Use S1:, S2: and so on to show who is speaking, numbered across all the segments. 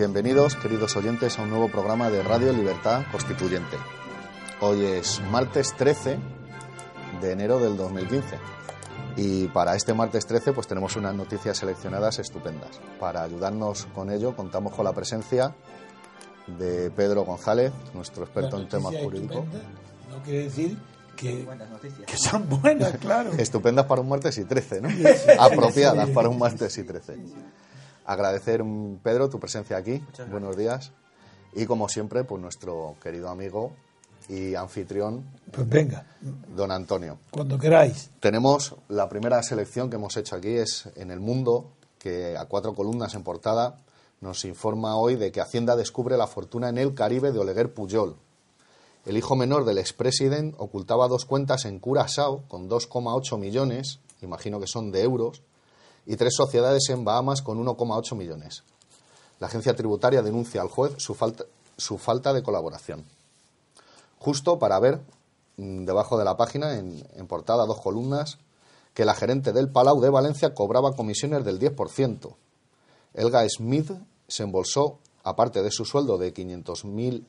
S1: Bienvenidos, queridos oyentes, a un nuevo programa de Radio Libertad Constituyente. Hoy es martes 13 de enero del 2015 y para este martes 13 pues tenemos unas noticias seleccionadas estupendas. Para ayudarnos con ello contamos con la presencia de Pedro González, nuestro experto en temas jurídicos.
S2: No quiere decir que, que sean buenas, claro.
S1: Estupendas para un martes y 13, ¿no? Apropiadas para un martes y 13. Agradecer, Pedro, tu presencia aquí. Buenos días. Y como siempre, pues nuestro querido amigo y anfitrión.
S2: Pues venga.
S1: Don Antonio.
S2: Cuando queráis.
S1: Tenemos la primera selección que hemos hecho aquí, es en El Mundo, que a cuatro columnas en portada nos informa hoy de que Hacienda descubre la fortuna en el Caribe de Oleguer Puyol. El hijo menor del expresidente ocultaba dos cuentas en Curazao con 2,8 millones, imagino que son de euros, y tres sociedades en Bahamas con 1,8 millones. La agencia tributaria denuncia al juez su falta, su falta de colaboración. Justo para ver, mm, debajo de la página, en, portada, dos columnas, que la gerente del Palau de Valencia cobraba comisiones del 10%. Elga Smith se embolsó, aparte de su sueldo de 500.000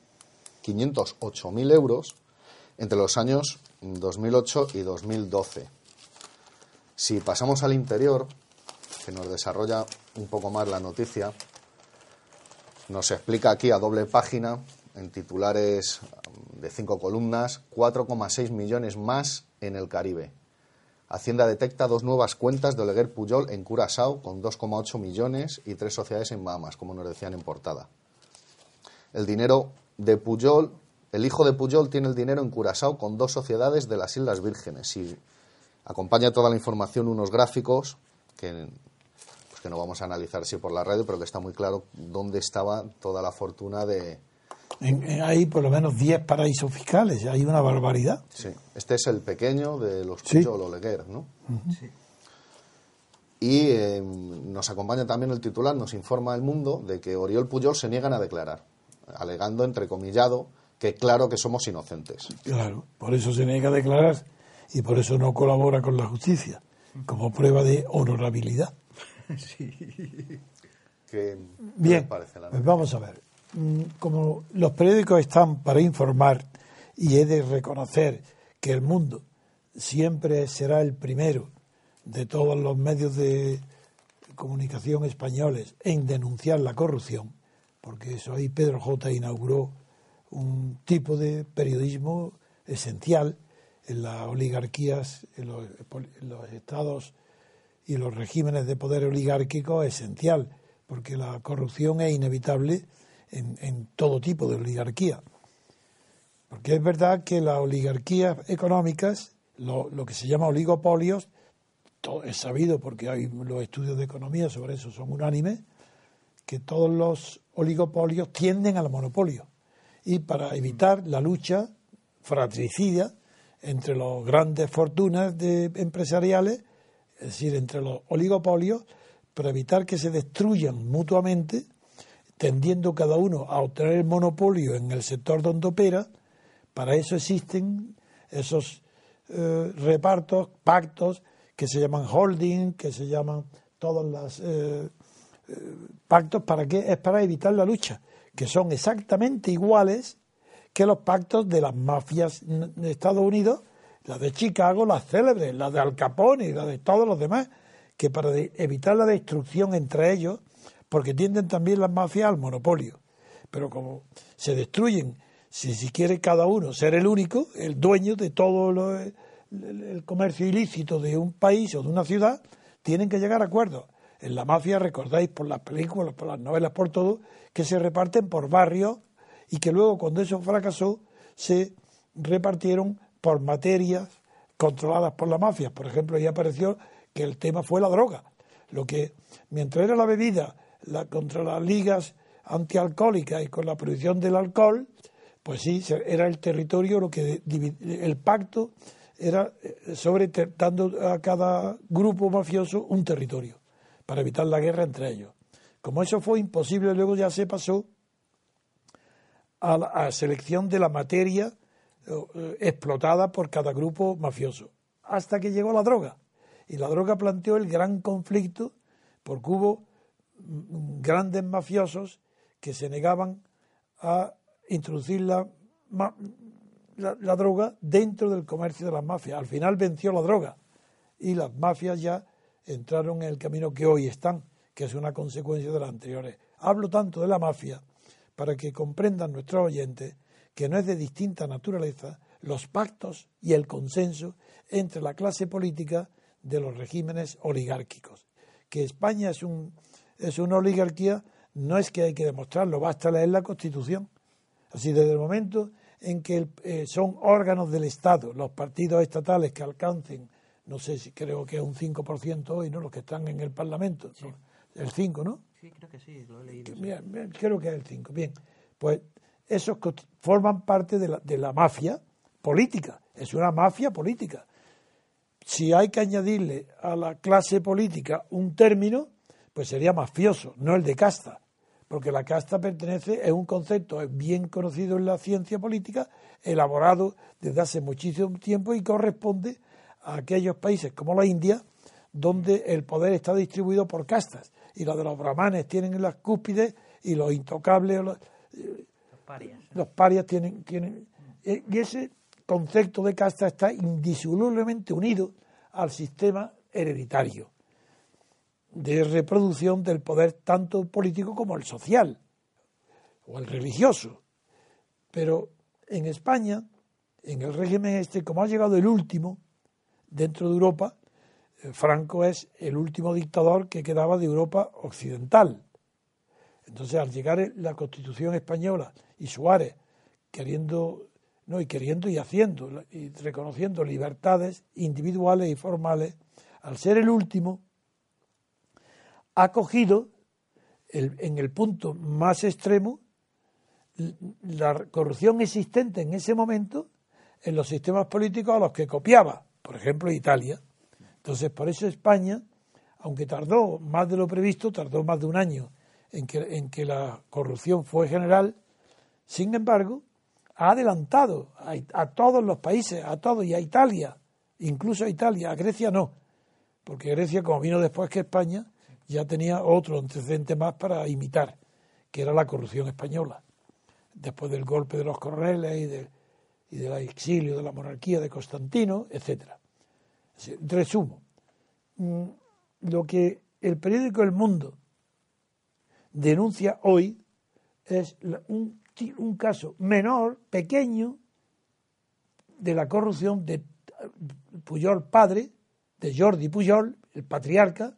S1: 508.000 euros entre los años 2008 y 2012. Si pasamos al interior, que nos desarrolla un poco más la noticia, nos explica aquí a doble página, en titulares de cinco columnas, 4,6 millones más en el Caribe. Hacienda detecta dos nuevas cuentas de Oleguer Puyol en Curazao con 2,8 millones y tres sociedades en Bahamas, como nos decían en portada. El dinero de Puyol, el hijo de Puyol tiene el dinero en Curazao con dos sociedades de las Islas Vírgenes y acompaña toda la información unos gráficos que, que no vamos a analizar si por la radio, pero que está muy claro dónde estaba toda la fortuna de...
S2: hay por lo menos 10 paraísos fiscales, hay una barbaridad.
S1: Sí, este es el pequeño de los Puyol sí. Oleguer, ¿no? Sí. Y eh, nos acompaña también el titular, nos informa el mundo de que Oriol Puyol se niegan a declarar alegando, entrecomillado, que claro que somos inocentes.
S2: Claro, por eso se niega a declarar y por eso no colabora con la justicia, como prueba de honorabilidad.
S1: Sí. ¿Qué,
S2: Bien, parece la pues vamos a ver. Como los periódicos están para informar y he de reconocer que el mundo siempre será el primero de todos los medios de comunicación españoles en denunciar la corrupción, porque eso ahí Pedro J. inauguró un tipo de periodismo esencial en las oligarquías, en los, en los estados y los regímenes de poder oligárquico esencial, porque la corrupción es inevitable en, en todo tipo de oligarquía. Porque es verdad que las oligarquías económicas, lo, lo que se llama oligopolios, todo es sabido porque hay los estudios de economía sobre eso son unánimes, que todos los oligopolios tienden al monopolio. Y para evitar la lucha fratricida entre las grandes fortunas de empresariales, es decir, entre los oligopolios, para evitar que se destruyan mutuamente, tendiendo cada uno a obtener el monopolio en el sector donde opera, para eso existen esos eh, repartos, pactos que se llaman holding, que se llaman todas las eh, pactos para qué? Es para evitar la lucha, que son exactamente iguales que los pactos de las mafias de Estados Unidos, las de Chicago, las célebres, las de Al Capone y las de todos los demás, que para evitar la destrucción entre ellos, porque tienden también las mafias al monopolio. Pero como se destruyen, si, si quiere cada uno ser el único, el dueño de todo el, el comercio ilícito de un país o de una ciudad, tienen que llegar a acuerdos en la mafia, recordáis por las películas, por las novelas, por todo, que se reparten por barrios y que luego cuando eso fracasó se repartieron por materias controladas por la mafia. Por ejemplo, ahí apareció que el tema fue la droga. Lo que, mientras era la bebida la, contra las ligas antialcohólicas y con la prohibición del alcohol, pues sí, era el territorio lo que el pacto era eh, sobre dando a cada grupo mafioso un territorio para evitar la guerra entre ellos. Como eso fue imposible, luego ya se pasó a la selección de la materia eh, explotada por cada grupo mafioso, hasta que llegó la droga. Y la droga planteó el gran conflicto porque hubo mm, grandes mafiosos que se negaban a introducir la, la, droga dentro del comercio de las mafias. Al final venció la droga y las mafias ya entraron en el camino que hoy están, que es una consecuencia de las anteriores. Hablo tanto de la mafia para que comprendan nuestros oyentes que no es de distinta naturaleza los pactos y el consenso entre la clase política de los regímenes oligárquicos. Que España es, un, es una oligarquía no es que hay que demostrarlo, basta leer la Constitución. Así, desde el momento en que eh, son órganos del Estado, los partidos estatales que alcancen, no sé si creo que es un 5% hoy, ¿no? Los que están en el Parlamento, el 5, ¿no?
S3: Sí, creo que sí, lo he leído.
S2: creo que es el 5. Bien, pues esos forman parte de la, de la mafia política, es una mafia política. Si hay que añadirle a la clase política un término, pues sería mafioso, no el de casta, porque la casta pertenece, es un concepto bien conocido en la ciencia política, elaborado desde hace muchísimo tiempo y corresponde a aquellos países como la India, donde el poder está distribuido por castas, y los de los brahmanes tienen las cúspides y los intocables, los, los parias tienen, tienen... Y ese concepto de casta está indisolublemente unido al sistema hereditario de reproducción del poder tanto político como el social o el religioso. Pero en España, en el régimen este, como ha llegado el último dentro de Europa, eh, Franco es el último dictador que quedaba de Europa occidental. Entonces, al llegar la Constitución española y Suárez queriendo no y queriendo y haciendo y reconociendo libertades individuales y formales, al ser el último, ha cogido en el punto más extremo la corrupción existente en ese momento en los sistemas políticos a los que copiaba, por ejemplo Italia. Entonces, por eso España, aunque tardó más de lo previsto, tardó más de un año en que, en que la corrupción fue general, sin embargo, ha adelantado a, a, todos los países, a todos, y a Italia, incluso a Italia, a Grecia no, porque Grecia, como vino después que España, ya tenía otro antecedente más para imitar, que era la corrupción española, después del golpe de los coroneles y, de, y del exilio de la monarquía de Constantino, etc. Resumo, mm, lo que el periódico El Mundo denuncia hoy es un, un caso menor, pequeño, de la corrupción de Puyol padre, de Jordi Puyol, el patriarca,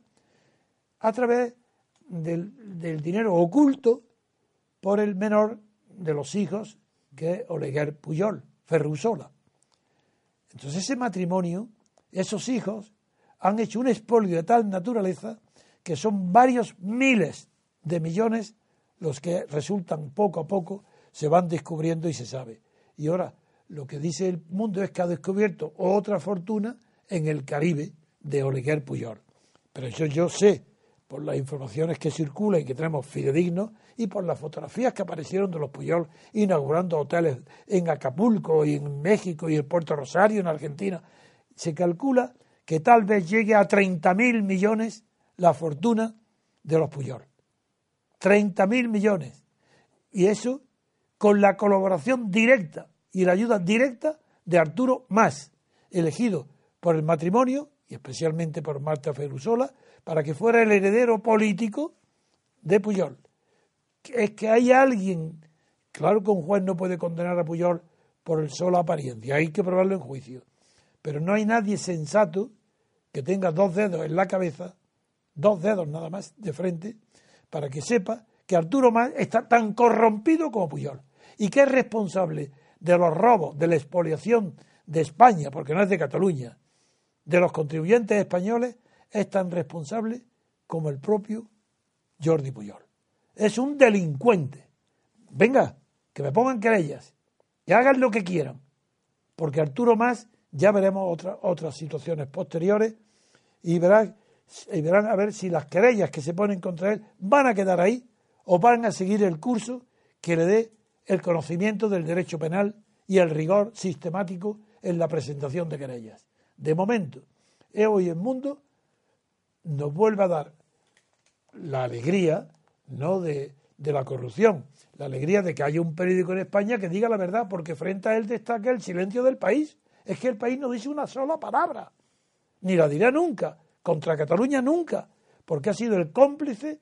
S2: a través del, dinero oculto por el menor de los hijos que es Oleguer Puyol, Ferrusola. Entonces ese matrimonio, esos hijos, han hecho un expolio de tal naturaleza que son varios miles de millones los que resultan poco a poco, se van descubriendo y se sabe. Y ahora lo que dice el mundo es que ha descubierto otra fortuna en el Caribe de Oleguer Puyol. Pero eso yo sé por las informaciones que circulan y que tenemos fidedignos y por las fotografías que aparecieron de los Puyol inaugurando hoteles en Acapulco y en México y en Puerto Rosario, en Argentina. Se calcula que tal vez llegue a 30.000 millones la fortuna de los Puyol. 30.000 millones. Y eso con la colaboración directa y la ayuda directa de Arturo Más, elegido por el matrimonio y especialmente por Marta Ferusola, para que fuera el heredero político de Puyol. Es que hay alguien, claro que un juez no puede condenar a Puyol por el solo apariencia, hay que probarlo en juicio, pero no hay nadie sensato que tenga dos dedos en la cabeza, dos dedos nada más de frente, para que sepa que Arturo Más está tan corrompido como Puyol y que es responsable de los robos, de la expoliación de España, porque no es de Cataluña, de los contribuyentes españoles es tan responsable como el propio Jordi Puyol. Es un delincuente. Venga, que me pongan querellas, que hagan lo que quieran, porque Arturo Más, ya veremos otras otras situaciones posteriores y verán, y verán a ver si las querellas que se ponen contra él van a quedar ahí o van a seguir el curso que le dé el conocimiento del derecho penal y el rigor sistemático en la presentación de querellas. De momento, hoy en mundo nos vuelve a dar la alegría no de, de la corrupción, la alegría de que haya un periódico en España que diga la verdad, porque frente a él destaca el silencio del país. Es que el país no dice una sola palabra, ni la dirá nunca, contra Cataluña nunca, porque ha sido el cómplice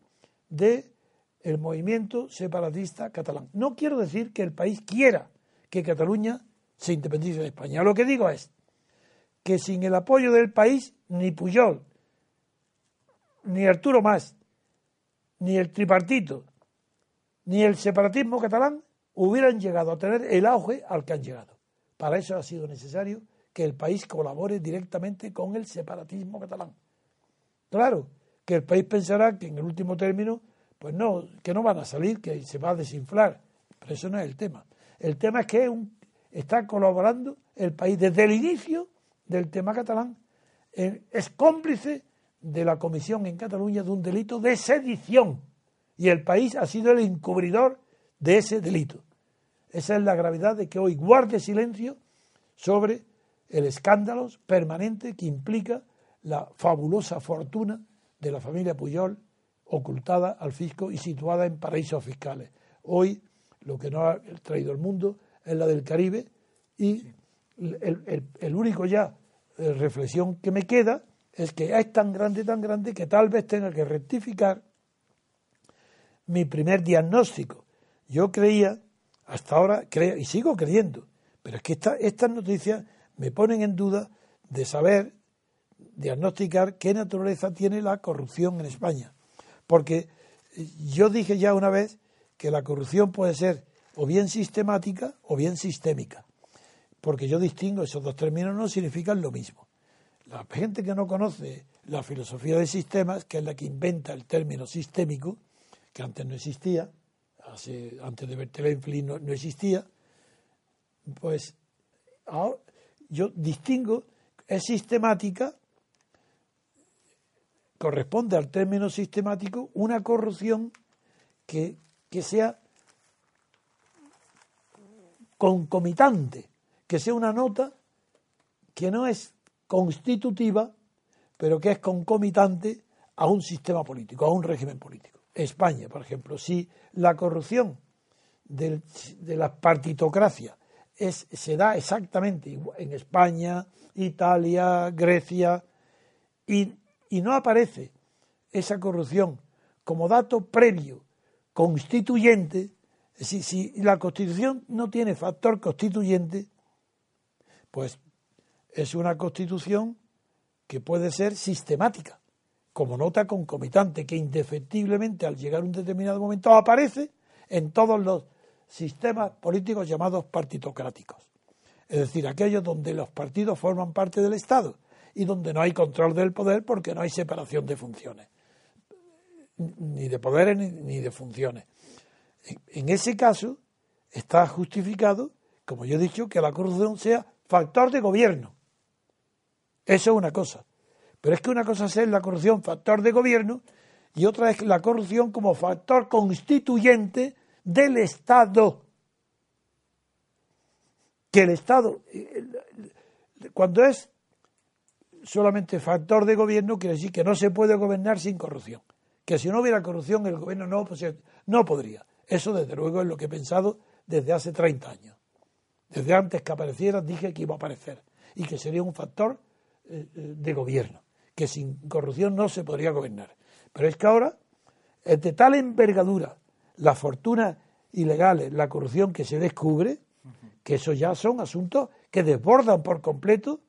S2: de el movimiento separatista catalán. No quiero decir que el país quiera que Cataluña se independice de España. Lo que digo es que sin el apoyo del país, ni Puyol, ni Arturo Más, ni el tripartito, ni el separatismo catalán hubieran llegado a tener el auge al que han llegado. Para eso ha sido necesario que el país colabore directamente con el separatismo catalán. Claro, que el país pensará que en el último término, pues no, que no van a salir, que se va a desinflar. Pero eso no es el tema. El tema es que está colaborando el país desde el inicio del tema catalán. es cómplice de la comisión en Cataluña de un delito de sedición. Y el país ha sido el encubridor de ese delito. Esa es la gravedad de que hoy guarde silencio sobre el escándalo permanente que implica la fabulosa fortuna de la familia Puyol ocultada al fisco y situada en paraísos fiscales. Hoy lo que no ha traído el mundo es la del Caribe y el, único ya eh, reflexión que me queda es que es tan grande, tan grande que tal vez tenga que rectificar mi primer diagnóstico. Yo creía, hasta ahora, creo, y sigo creyendo, pero es que estas noticias me ponen en duda de saber diagnosticar qué naturaleza tiene la corrupción en España. Porque yo dije ya una vez que la corrupción puede ser o bien sistemática o bien sistémica. Porque yo distingo esos dos términos, no significan lo mismo. La gente que no conoce la filosofía de sistemas, que es la que inventa el término sistémico, que antes no existía, antes de Bertelén no, no existía, pues ahora yo distingo, es sistemática corresponde al término sistemático una corrupción que, que sea concomitante, que sea una nota que no es constitutiva, pero que es concomitante a un sistema político, a un régimen político. España, por ejemplo, si la corrupción de la partitocracia es, se da exactamente en España, Italia, Grecia, y y no aparece esa corrupción como dato previo constituyente, si, la constitución no tiene factor constituyente, pues es una constitución que puede ser sistemática, como nota concomitante, que indefectiblemente al llegar un determinado momento aparece en todos los sistemas políticos llamados partitocráticos. Es decir, aquellos donde los partidos forman parte del Estado y donde no hay control del poder porque no hay separación de funciones, ni de poderes ni, de funciones. En, ese caso está justificado, como yo he dicho, que la corrupción sea factor de gobierno. Eso es una cosa. Pero es que una cosa es la corrupción factor de gobierno y otra es la corrupción como factor constituyente del Estado. Que el Estado, eh, cuando es solamente factor de gobierno quiere decir que no se puede gobernar sin corrupción. Que si no hubiera corrupción el gobierno no, pues, no podría. Eso desde luego es lo que he pensado desde hace 30 años. Desde antes que apareciera dije que iba a aparecer y que sería un factor eh, eh, de gobierno, que sin corrupción no se podría gobernar. Pero es que ahora es de tal envergadura la fortuna ilegales, la corrupción que se descubre, que eso ya son asuntos que desbordan por completo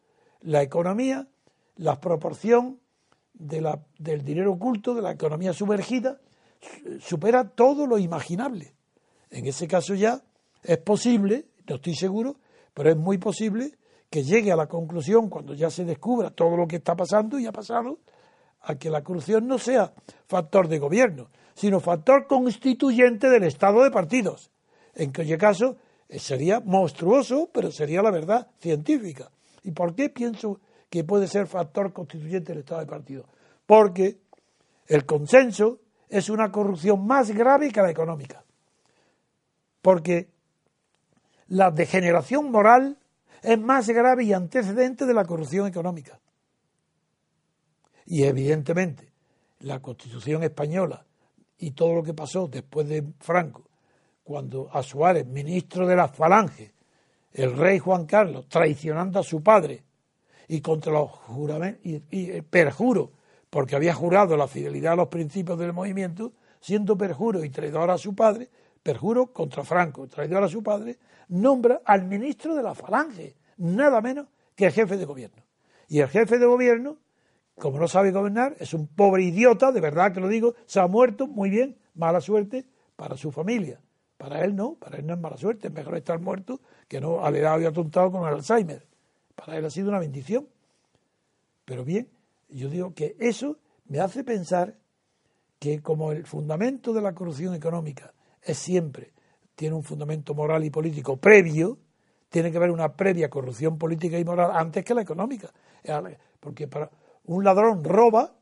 S2: la economía la proporción de la, del dinero oculto, de la economía sumergida, supera todo lo imaginable. En ese caso ya es posible, no estoy seguro, pero es muy posible que llegue a la conclusión, cuando ya se descubra todo lo que está pasando y ha pasado, a que la corrupción no sea factor de gobierno, sino factor constituyente del Estado de partidos. En cuyo caso eh, sería monstruoso, pero sería la verdad científica. ¿Y por qué pienso que puede ser factor constituyente del Estado de partido. Porque el consenso es una corrupción más grave que la económica. Porque la degeneración moral es más grave y antecedente de la corrupción económica. Y evidentemente la Constitución española y todo lo que pasó después de Franco, cuando a Suárez, ministro de la Falange, el rey Juan Carlos, traicionando a su padre y contra los juramentos, y, y perjuro, porque había jurado la fidelidad a los principios del movimiento, siendo perjuro y traidor a su padre, perjuro contra Franco, traidor a su padre, nombra al ministro de la Falange, nada menos que el jefe de gobierno. Y el jefe de gobierno, como no sabe gobernar, es un pobre idiota, de verdad que lo digo, se ha muerto, muy bien, mala suerte para su familia. Para él no, para él no es mala suerte, es mejor estar muerto que no haber y atontado con el Alzheimer. Para él ha sido una bendición. Pero bien, yo digo que eso me hace pensar que como el fundamento de la corrupción económica es siempre, tiene un fundamento moral y político previo, tiene que haber una previa corrupción política y moral antes que la económica. Porque para un ladrón roba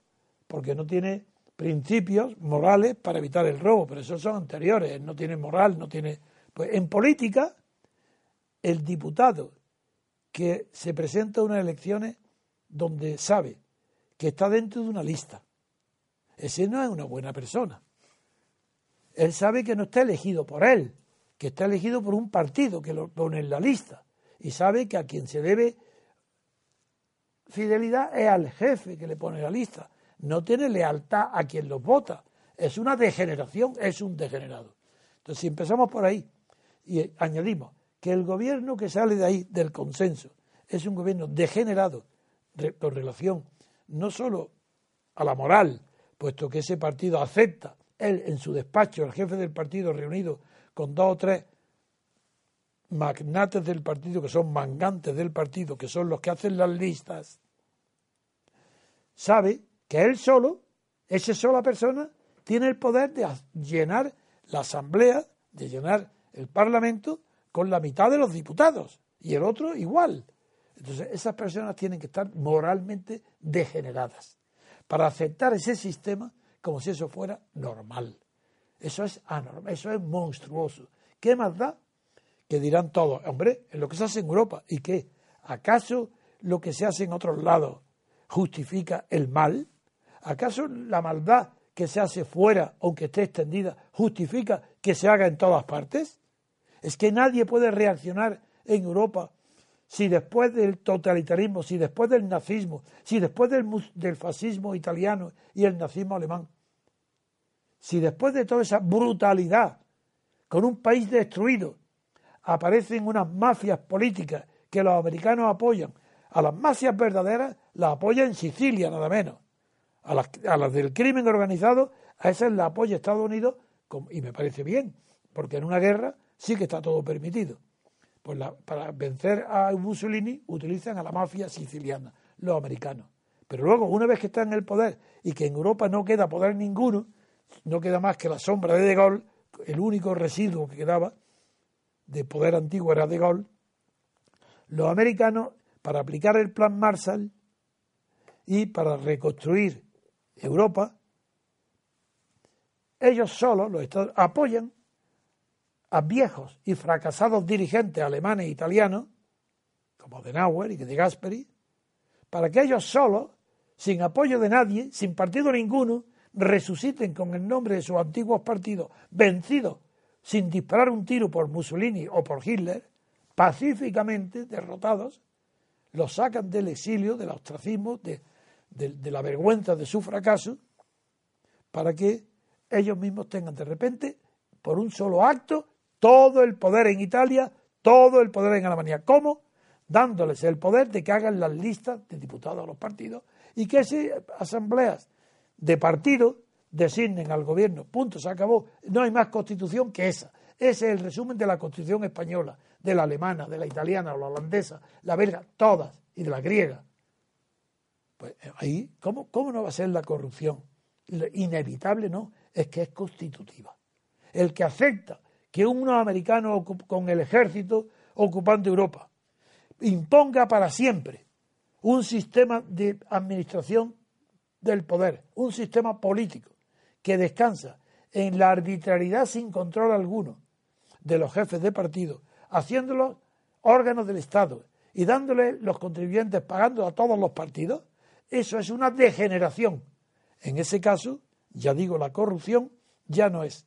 S2: porque no tiene principios morales para evitar el robo, pero esos son anteriores, no tiene moral, no tiene... Pues en política, el diputado que se presenta a unas elecciones donde sabe que está dentro de una lista, ese no es una buena persona. Él sabe que no está elegido por él, que está elegido por un partido que lo pone en la lista y sabe que a quien se debe fidelidad es al jefe que le pone la lista. No tiene lealtad a quien los vota. Es una degeneración, es un degenerado. Entonces, si empezamos por ahí y añadimos que el gobierno que sale de ahí, del consenso, es un gobierno degenerado con relación no solo a la moral, puesto que ese partido acepta, él en su despacho, el jefe del partido reunido con dos o tres magnates del partido, que son mangantes del partido, que son los que hacen las listas, sabe que él solo, esa sola persona, tiene el poder de llenar la asamblea, de llenar el parlamento con la mitad de los diputados y el otro igual. Entonces, esas personas tienen que estar moralmente degeneradas para aceptar ese sistema como si eso fuera normal. Eso es anormal, eso es monstruoso. ¿Qué más da? Que dirán todos, hombre, en lo que se hace en Europa, ¿y qué? ¿Acaso lo que se hace en otros lados justifica el mal? ¿Acaso la maldad que se hace fuera, aunque esté extendida, justifica que se haga en todas partes? Es que nadie puede reaccionar en Europa si después del totalitarismo, si después del nazismo, si después del, fascismo italiano y el nazismo alemán, si después de toda esa brutalidad, con un país destruido, aparecen unas mafias políticas que los americanos apoyan, a las mafias verdaderas las apoya en Sicilia, nada menos. A las del crimen organizado, a esas las apoya Estados Unidos, y me parece bien, porque en una guerra sí que está todo permitido. Pues para vencer a Mussolini utilizan a la mafia siciliana, los americanos. Pero luego, una vez que están en el poder y que en Europa no queda poder ninguno, no queda más que la sombra de De Gaulle, el único residuo que quedaba de poder antiguo era De Gaulle, los americanos, para aplicar el plan Marshall y para reconstruir Europa, ellos solos, los Estados, apoyan a viejos y fracasados dirigentes alemanes e italianos, como de Nauer y de Gasperi, para que ellos solos, sin apoyo de nadie, sin partido ninguno, resuciten con el nombre de sus antiguos partidos, vencidos sin disparar un tiro por Mussolini o por Hitler, pacíficamente derrotados, los sacan del exilio, del ostracismo, de, de la vergüenza de su fracaso, para que ellos mismos tengan de repente, por un solo acto, todo el poder en Italia, todo el poder en Alemania. ¿Cómo? Dándoles el poder de que hagan las listas de diputados a los partidos y que esas asambleas de partido designen al gobierno. Punto, se acabó. No hay más constitución que esa. Ese es el resumen de la constitución española, de la alemana, de la italiana, la holandesa, la belga, todas, y de la griega. Pues eh, ahí, ¿cómo, cómo no va a ser la corrupción? Inevitable no, es que es constitutiva. El que acepta que unos americanos con el ejército ocupando Europa imponga para siempre un sistema de administración del poder, un sistema político que descansa en la arbitrariedad sin control alguno de los jefes de partido, haciéndolos órganos del Estado y dándole los contribuyentes pagando a todos los partidos, eso es una degeneración. En ese caso, ya digo, la corrupción ya no es,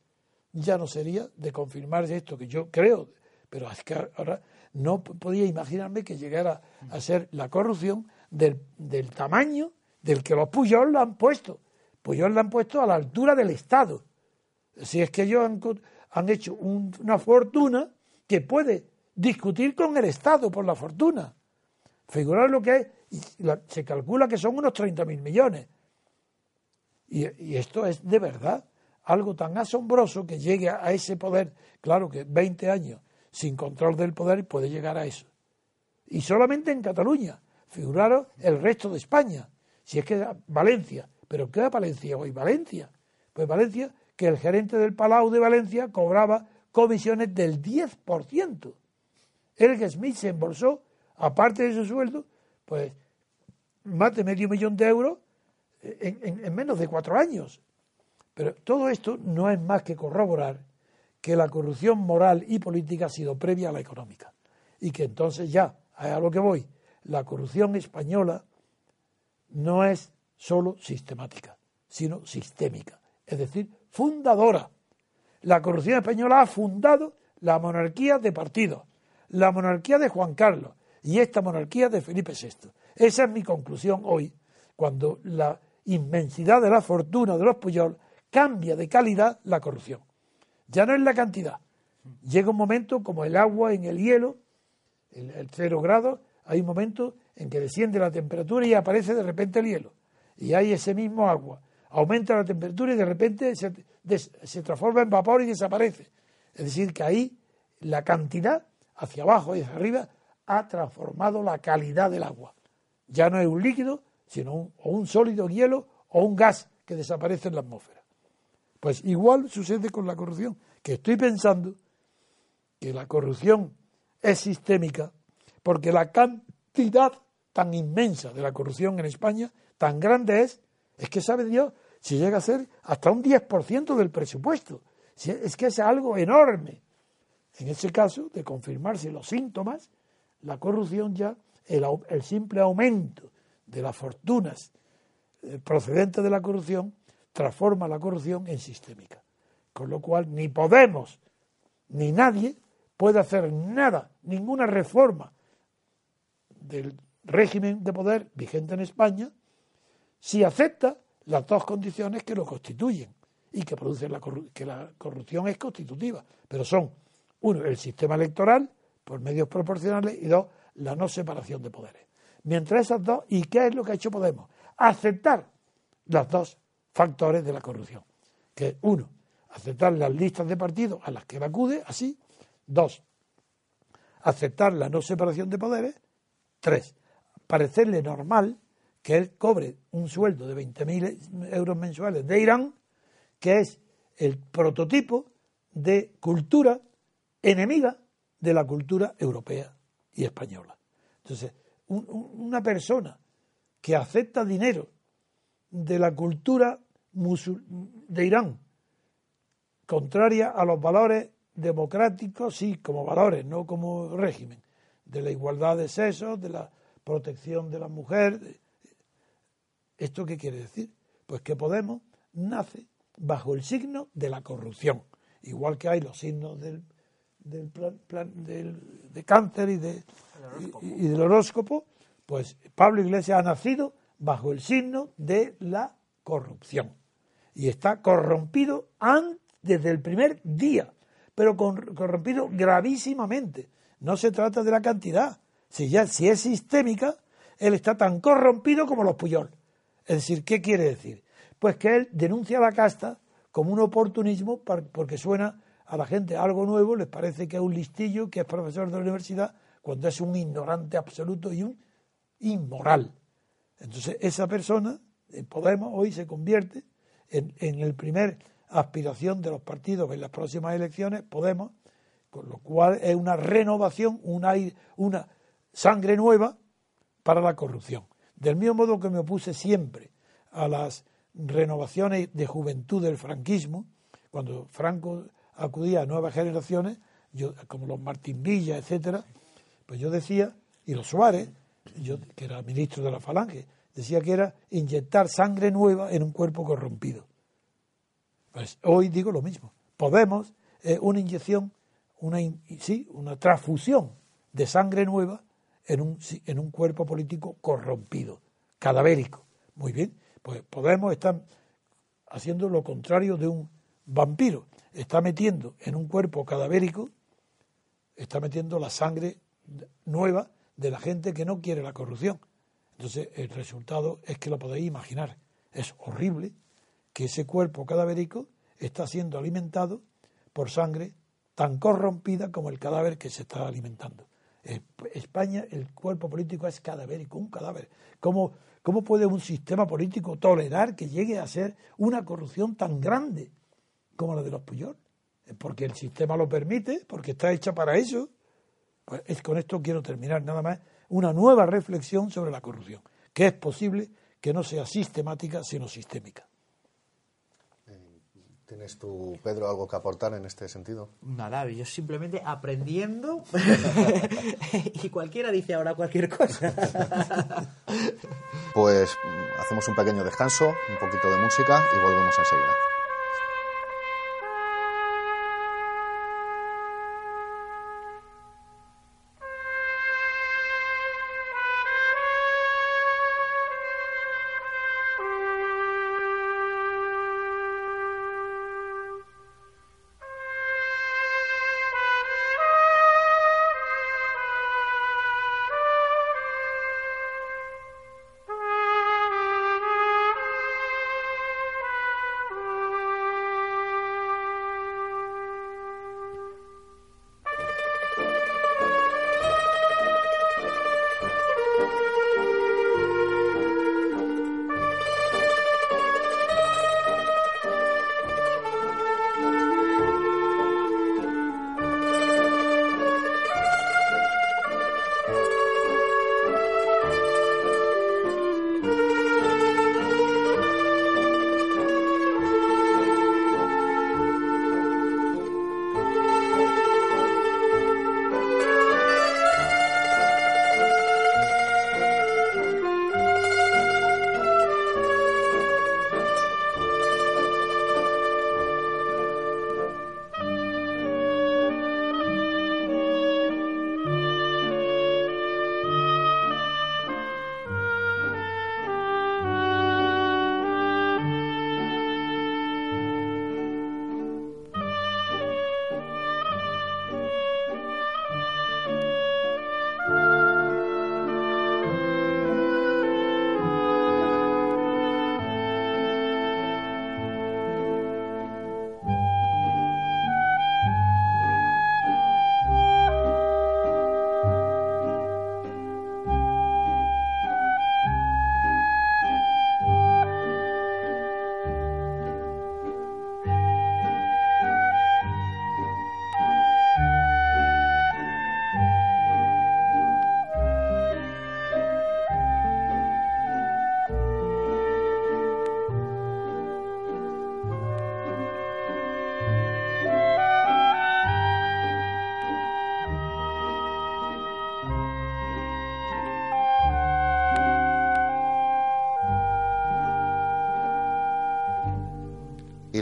S2: ya no sería de confirmar esto que yo creo, pero es que ahora no podía imaginarme que llegara a ser la corrupción del, del tamaño del que los Puyol la han puesto. Puyol la han puesto a la altura del Estado. Si es que ellos han, hecho una fortuna que puede discutir con el Estado por la fortuna. Figurar lo que es, se calcula que son unos 30.000 millones. Y, esto es de verdad algo tan asombroso que llegue a ese poder. Claro que 20 años sin control del poder puede llegar a eso. Y solamente en Cataluña. Figuraros el resto de España. Si es que Valencia. ¿Pero qué es Valencia hoy? Valencia. Pues Valencia, que el gerente del Palau de Valencia cobraba comisiones del 10%. El Smith se embolsó, aparte de su sueldo, pues más de medio millón de euros en menos de cuatro años. Pero todo esto no es más que corroborar que la corrupción moral y política ha sido previa a la económica. Y que entonces ya, a lo que voy, la corrupción española no es solo sistemática, sino sistémica, es decir, fundadora. La corrupción española ha fundado la monarquía de partidos, la monarquía de Juan Carlos y esta monarquía de Felipe VI. Esa es mi conclusión hoy, cuando la inmensidad de la fortuna de los Puyol cambia de calidad la corrupción. Ya no es la cantidad. Llega un momento como el agua en el hielo, el, cero grado, hay un momento en que desciende la temperatura y aparece de repente el hielo. Y hay ese mismo agua. Aumenta la temperatura y de repente se, transforma en vapor y desaparece. Es decir, que ahí la cantidad hacia abajo y hacia arriba ha transformado la calidad del agua. Ya no es un líquido, sino un, o un sólido hielo o un gas que desaparece en la atmósfera. Pues igual sucede con la corrupción, que estoy pensando que la corrupción es sistémica porque la cantidad tan inmensa de la corrupción en España, tan grande es, es que sabe Dios si llega a ser hasta un 10% del presupuesto. Es que es algo enorme. En ese caso, de confirmarse los síntomas, la corrupción ya, el, simple aumento de las fortunas eh, procedentes de la corrupción, transforma la corrupción en sistémica. Con lo cual ni Podemos ni nadie puede hacer nada, ninguna reforma del régimen de poder vigente en España si acepta las dos condiciones que lo constituyen y que producen la que la corrupción es constitutiva, pero son uno el sistema electoral por medios proporcionales y dos la no separación de poderes. Mientras esas dos, ¿y qué es lo que ha hecho Podemos? Aceptar las dos factores de la corrupción. Que uno, aceptar las listas de partidos a las que acude, así. Dos, aceptar la no separación de poderes. Tres, parecerle normal que él cobre un sueldo de 20.000 euros mensuales de Irán, que es el prototipo de cultura enemiga de la cultura europea y española. Entonces, una persona que acepta dinero de la cultura de Irán, contraria a los valores democráticos, sí, como valores, no como régimen, de la igualdad de sexos, de la protección de la mujer. ¿Esto qué quiere decir? Pues que Podemos nace bajo el signo de la corrupción, igual que hay los signos del, del plan, de cáncer y, de, y del horóscopo, pues Pablo Iglesias ha nacido bajo el signo de la corrupción y está corrompido desde el primer día, pero corrompido gravísimamente. No se trata de la cantidad. Si, es sistémica, él está tan corrompido como los Puyol. Es decir, ¿qué quiere decir? Pues que él denuncia a la casta como un oportunismo porque suena a la gente algo nuevo, les parece que es un listillo, que es profesor de la universidad, cuando es un ignorante absoluto y un inmoral. Entonces, esa persona, Podemos, hoy se convierte en, el primer aspiración de los partidos en las próximas elecciones, Podemos, con lo cual es una renovación, una, una sangre nueva para la corrupción. Del mismo modo que me opuse siempre a las renovaciones de juventud del franquismo, cuando Franco acudía a nuevas generaciones, yo, como los Martín Villa, etcétera, pues yo decía, y los Suárez, yo que era ministro de la Falange, decía que era inyectar sangre nueva en un cuerpo corrompido. Pues hoy digo lo mismo. Podemos, eh, una inyección, una, sí, una transfusión de sangre nueva en un, en un cuerpo político corrompido, cadavérico. Muy bien, pues Podemos estar haciendo lo contrario de un vampiro. Está metiendo en un cuerpo cadavérico, está metiendo la sangre nueva de la gente que no quiere la corrupción. Entonces, el resultado es que lo podéis imaginar. Es horrible que ese cuerpo cadavérico está siendo alimentado por sangre tan corrompida como el cadáver que se está alimentando. España, el cuerpo político es cadavérico, un cadáver. ¿Cómo, ¿Cómo puede un sistema político tolerar que llegue a ser una corrupción tan grande como la de los Puyol? Porque el sistema lo permite, porque está hecha para eso. Pues es, con esto quiero terminar nada más una nueva reflexión sobre la corrupción, que es posible que no sea sistemática, sino sistémica.
S1: ¿Tienes tú, Pedro, algo que aportar en este sentido?
S3: Nada, yo simplemente aprendiendo y cualquiera dice ahora cualquier cosa.
S1: pues hacemos un pequeño descanso, un poquito de música y volvemos enseguida.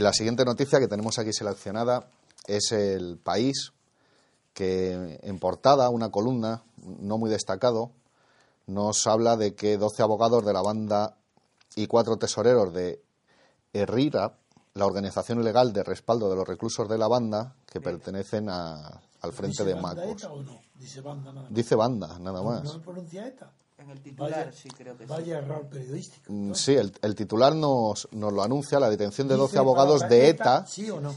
S1: La siguiente noticia que tenemos aquí seleccionada es el país que en portada, una columna, no muy destacado, nos habla de que 12 abogados de la banda y cuatro tesoreros de Herrera, la organización ilegal de respaldo de los reclusos de la banda, que pertenecen al frente de Macos.
S2: Dice banda nada más.
S1: Dice banda, nada más.
S2: ¿No pronuncia ETA?
S3: En el titular sí creo que
S2: vaya error periodístico.
S1: Mm, sí, el, titular nos, nos, lo anuncia, la detención de 12 abogados de ETA,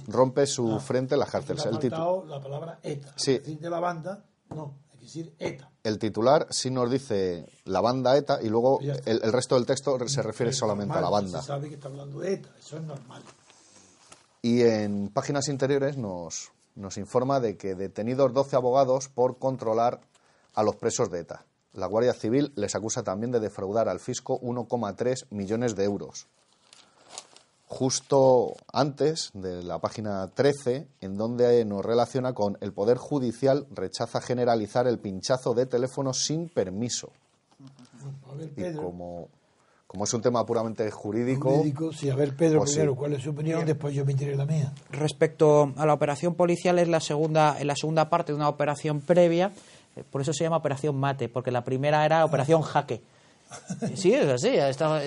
S1: rompe su ah, frente en las cárceles.
S2: El titular la palabra ETA. Sí. decir de la banda, no, hay que decir ETA.
S1: El titular sí nos dice la banda ETA y luego el, resto del texto se refiere solamente a la banda.
S2: Se sabe que está hablando de ETA, eso es normal.
S1: Y en páginas interiores nos, nos informa de que detenidos 12 abogados por controlar a los presos de ETA. La Guardia Civil les acusa también de defraudar al fisco 1,3 millones de euros. Justo antes de la página 13, en donde nos relaciona con el Poder Judicial rechaza generalizar el pinchazo de teléfonos sin permiso. y como, como es un tema puramente jurídico.
S2: Jurídico, sí, a ver, Pedro, pues primero, ¿cuál es su opinión? Después yo me diré la mía.
S3: Respecto a la operación policial, es la segunda, en la segunda parte de una operación previa, por eso se llama operación mate, porque la primera era operación jaque. Sí, es así.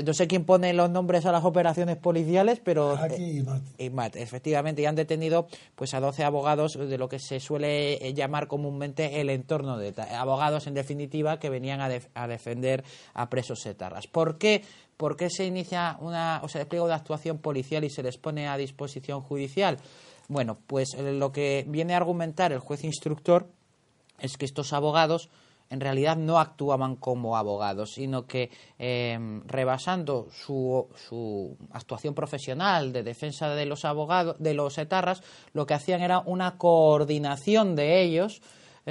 S3: No sé quién pone los nombres a las operaciones policiales, pero.
S2: Aquí
S3: y eh, mate. efectivamente. Y han detenido pues a 12 abogados de lo que se suele eh, llamar comúnmente el entorno de abogados, en definitiva, que venían a, a defender a presos etarras. ¿Por qué? ¿Por qué se inicia una, o se despliega una actuación policial y se les pone a disposición judicial? Bueno, pues eh, lo que viene a argumentar el juez instructor es que estos abogados en realidad no actuaban como abogados, sino que em, rebasando su, su, actuación profesional de defensa de los abogados, de los etarras, lo que hacían era una coordinación de ellos.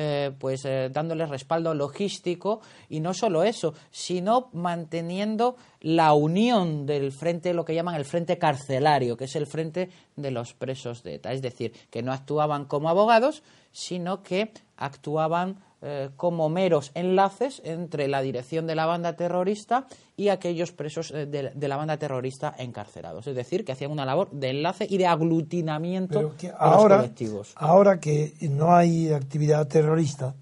S3: Eh, pues eh, dándoles respaldo logístico y no solo eso, sino manteniendo la unión del frente, lo que llaman el frente carcelario, que es el frente de los presos de ETA. Es decir, que no actuaban como abogados, sino que actuaban eh, como meros enlaces entre la dirección de la banda terrorista y aquellos presos eh, de, la banda terrorista encarcelados. Es decir, que hacían una labor de enlace y de aglutinamiento de
S2: ahora,
S3: los colectivos.
S2: Ahora que no hay actividad terrorista,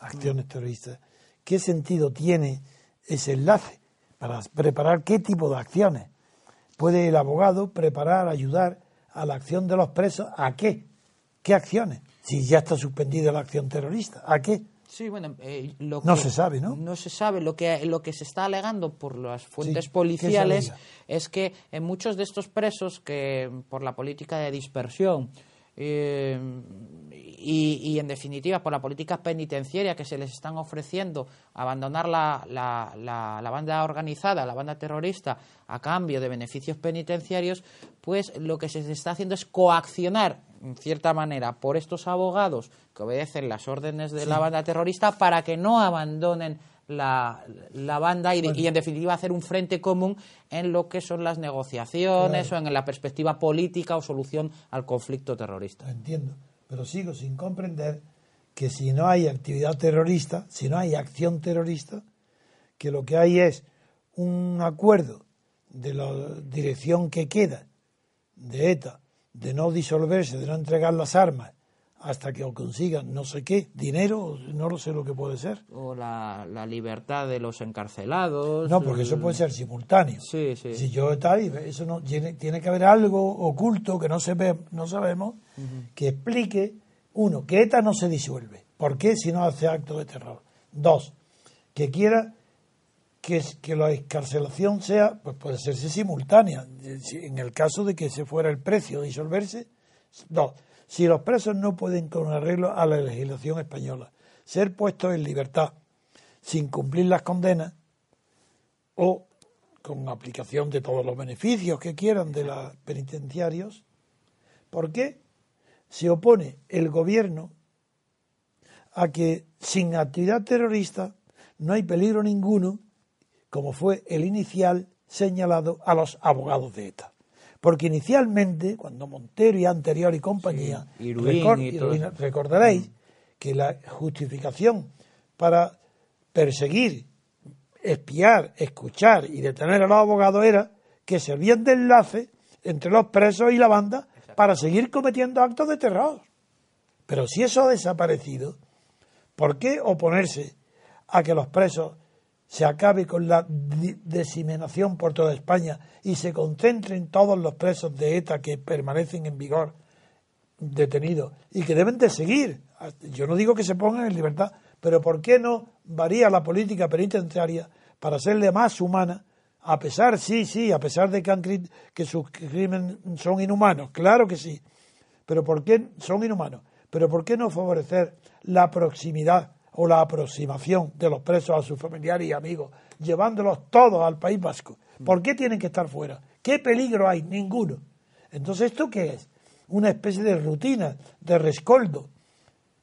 S2: acciones terroristas, ¿qué sentido tiene ese enlace para preparar qué tipo de acciones? ¿Puede el abogado preparar, ayudar a la acción de los presos? ¿A qué? ¿Qué acciones? Si ya está suspendida la acción terrorista, ¿a qué?
S3: Sí, bueno, eh, lo
S2: no se sabe, ¿no?
S3: No se sabe. Lo que, lo que se está alegando por las fuentes policiales es que en muchos de estos presos que por la política de dispersión eh, y, en definitiva por la política penitenciaria que se les están ofreciendo abandonar la, la, la, banda organizada, la banda terrorista, a cambio de beneficios penitenciarios, pues lo que se está haciendo es coaccionar en cierta manera, por estos abogados que obedecen las órdenes de la banda terrorista para que no abandonen la, la banda y, y, en definitiva hacer un frente común en lo que son las negociaciones o en la perspectiva política o solución al conflicto terrorista.
S2: Entiendo, pero sigo sin comprender que si no hay actividad terrorista, si no hay acción terrorista, que lo que hay es un acuerdo de la dirección que queda de ETA de no disolverse, de no entregar las armas hasta que consigan no sé qué, dinero, no lo sé lo que puede ser.
S3: O la, libertad de los encarcelados.
S2: No, porque eso puede ser simultáneo.
S3: Sí, sí.
S2: Si yo está ahí, eso no tiene, tiene que haber algo oculto que no se ve, no sabemos, que explique uno que ETA no se disuelve. ¿Por qué si no hace acto de terror? Dos, que quiera que, que la escarcelación sea, pues puede hacerse simultánea. En el caso de que se fuera el precio disolverse, dos. Si los presos no pueden, con arreglo a la legislación española, ser puestos en libertad sin cumplir las condenas o con aplicación de todos los beneficios que quieran de los penitenciarios, ¿por qué se opone el gobierno a que sin actividad terrorista no hay peligro ninguno como fue el inicial señalado a los abogados de ETA. Porque inicialmente, cuando Montero y anterior y compañía, recordaréis que la justificación para perseguir, espiar, escuchar y detener a los abogados era que servían de enlace entre los presos y la banda para seguir cometiendo actos de terror. Pero si eso ha desaparecido, ¿por qué oponerse a que los presos se acabe con la diseminación por toda España y se concentren todos los presos de ETA que permanecen en vigor detenidos y que deben de seguir. Yo no digo que se pongan en libertad, pero ¿por qué no varía la política penitenciaria para serle más humana? A pesar, sí, sí, a pesar de que, que sus crímenes son inhumanos, claro que sí, pero ¿por qué son inhumanos? Pero ¿por qué no favorecer la proximidad o la aproximación de los presos a sus familiares y amigos, llevándolos todos al País Vasco. ¿Por qué tienen que estar fuera? ¿Qué peligro hay? Ninguno. Entonces, ¿esto qué es? Una especie de rutina, de rescoldo.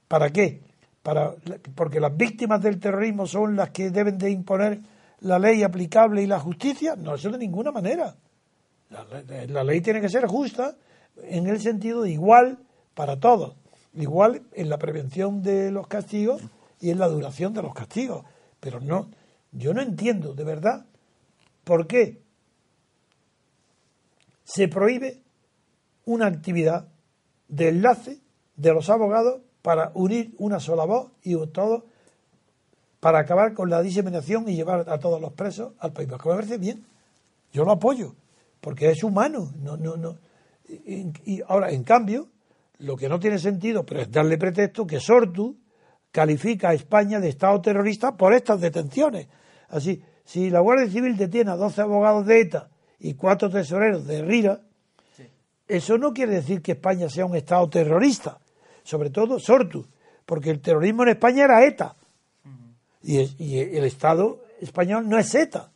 S2: ¿Para qué? Para, porque las víctimas del terrorismo son las que deben de imponer la ley aplicable y la justicia. No, eso de ninguna manera. La, la ley tiene que ser justa en el sentido de igual para todos. Igual en la prevención de los castigos y en la duración de los castigos. Pero no, yo no entiendo, de verdad, ¿Por qué? Se prohíbe una actividad de enlace de los abogados para unir una sola voz y todo para acabar con la diseminación y llevar a todos los presos al País Vasco. Me parece bien. Yo lo apoyo, porque es humano. No, no, no. Y, ahora, en cambio, lo que no tiene sentido, pero es darle pretexto que Sortu califica a España de Estado terrorista por estas detenciones. Así, si la Guardia Civil detiene a 12 abogados de ETA y cuatro tesoreros de RIRA, eso no quiere decir que España sea un Estado terrorista, sobre todo Sortu, porque el terrorismo en España era ETA y, el Estado español no es ETA.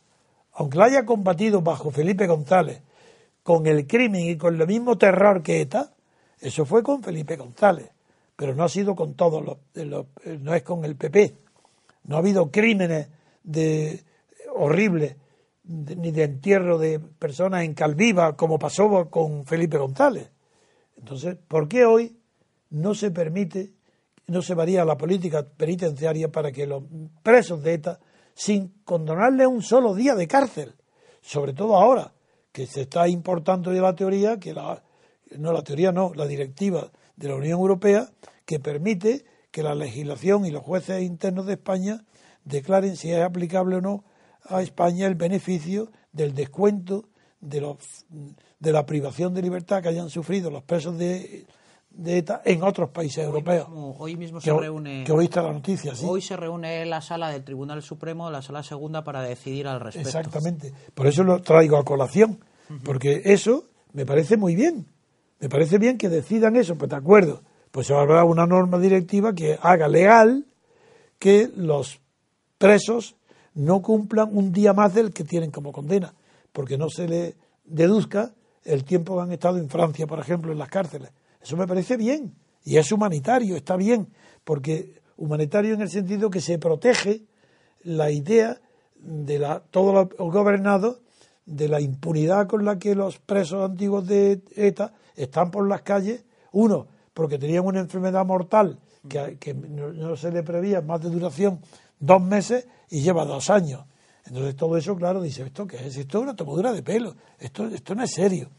S2: Aunque lo haya combatido bajo Felipe González con el crimen y con el mismo terror que ETA, eso fue con Felipe González, pero no ha sido con todos los, no es con el PP. No ha habido crímenes de horribles ni de entierro de personas en Calviva, como pasó con Felipe González. Entonces, ¿por qué hoy no se permite, no se varía la política penitenciaria para que los presos de ETA, sin condonarle un solo día de cárcel, sobre todo ahora que se está importando de la teoría, que la, no la teoría no, la directiva de la Unión Europea, que permite que la legislación y los jueces internos de España declaren si es aplicable o no a España el beneficio del descuento de, los, de la privación de libertad que hayan sufrido los presos de, de ETA en otros países europeos.
S3: hoy mismo se reúne.
S2: Que oíste la noticia, ¿sí?
S3: Hoy se reúne la sala del Tribunal Supremo, la sala segunda, para decidir al respecto.
S2: Exactamente. Por eso lo traigo a colación, porque eso me parece muy bien. Me parece bien que decidan eso, pues de acuerdo. Pues habrá una norma directiva que haga legal que los presos no cumplan un día más del que tienen como condena, porque no se le deduzca el tiempo que han estado en Francia, por ejemplo, en las cárceles. Eso me parece bien y es humanitario, está bien, porque humanitario en el sentido que se protege la idea de la, todos los gobernados de la impunidad con la que los presos antiguos de ETA están por las calles, uno, porque tenían una enfermedad mortal que, no, no, se le prevía más de duración dos meses y lleva dos años. Entonces todo eso, claro, dice, ¿esto qué es? Esto es una tomadura de pelo, esto, esto no es serio.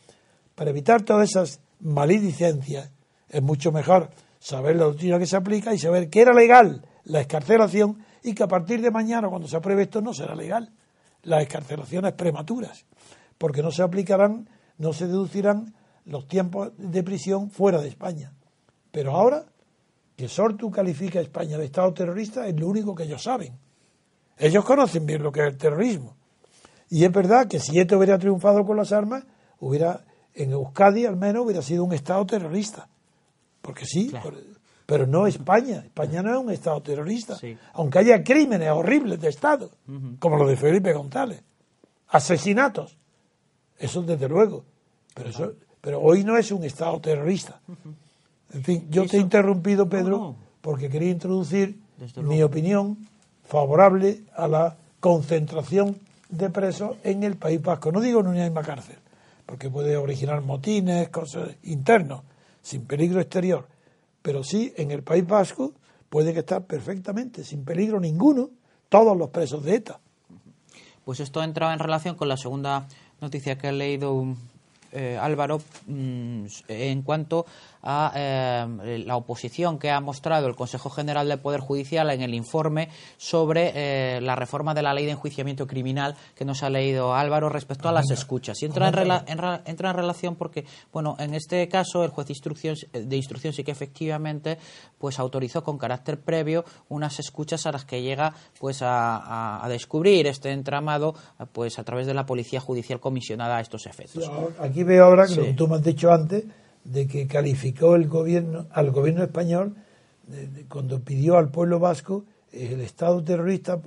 S2: Para evitar todas esas maledicencias es mucho mejor saber la doctrina que se aplica y saber que era legal la escarcelación y que a partir de mañana, cuando se apruebe esto, no será legal. Las escarcelaciones prematuras, porque no se aplicarán, no se deducirán los tiempos de prisión fuera de España. Pero ahora que Sortu califica a España de Estado terrorista es lo único que ellos saben. Ellos conocen bien lo que es el terrorismo. Y es verdad que si esto hubiera triunfado con las armas, hubiera en Euskadi al menos hubiera sido un Estado terrorista. Porque sí, pero no España. España no es un Estado terrorista. Aunque haya crímenes horribles de Estado, como los de Felipe González. Asesinatos. Eso desde luego. Pero, eso, pero hoy no es un Estado terrorista. En fin, yo te he interrumpido, Pedro, porque quería introducir mi opinión favorable a la concentración de presos en el País Vasco. No digo en una misma cárcel, porque puede originar motines, cosas internos, sin peligro exterior. Pero sí, en el País Vasco puede que estar perfectamente, sin peligro ninguno, todos los presos de ETA.
S3: Pues esto entraba en relación con la segunda noticia que he leído eh, Álvaro, mm, en cuanto a eh, la oposición que ha mostrado el Consejo General del Poder Judicial en el informe sobre eh, la reforma de la ley de enjuiciamiento criminal que nos ha leído Álvaro respecto a las escuchas. Y entra en, entra en relación porque, bueno, en este caso el juez de instrucción, de instrucción sí que efectivamente pues autorizó con carácter previo unas escuchas a las que llega pues a, descubrir este entramado pues a través de la policía judicial comisionada a estos efectos.
S2: Aquí veo ahora que tú me has dicho antes de que calificó el gobierno al gobierno español cuando pidió al pueblo vasco el Estado terrorista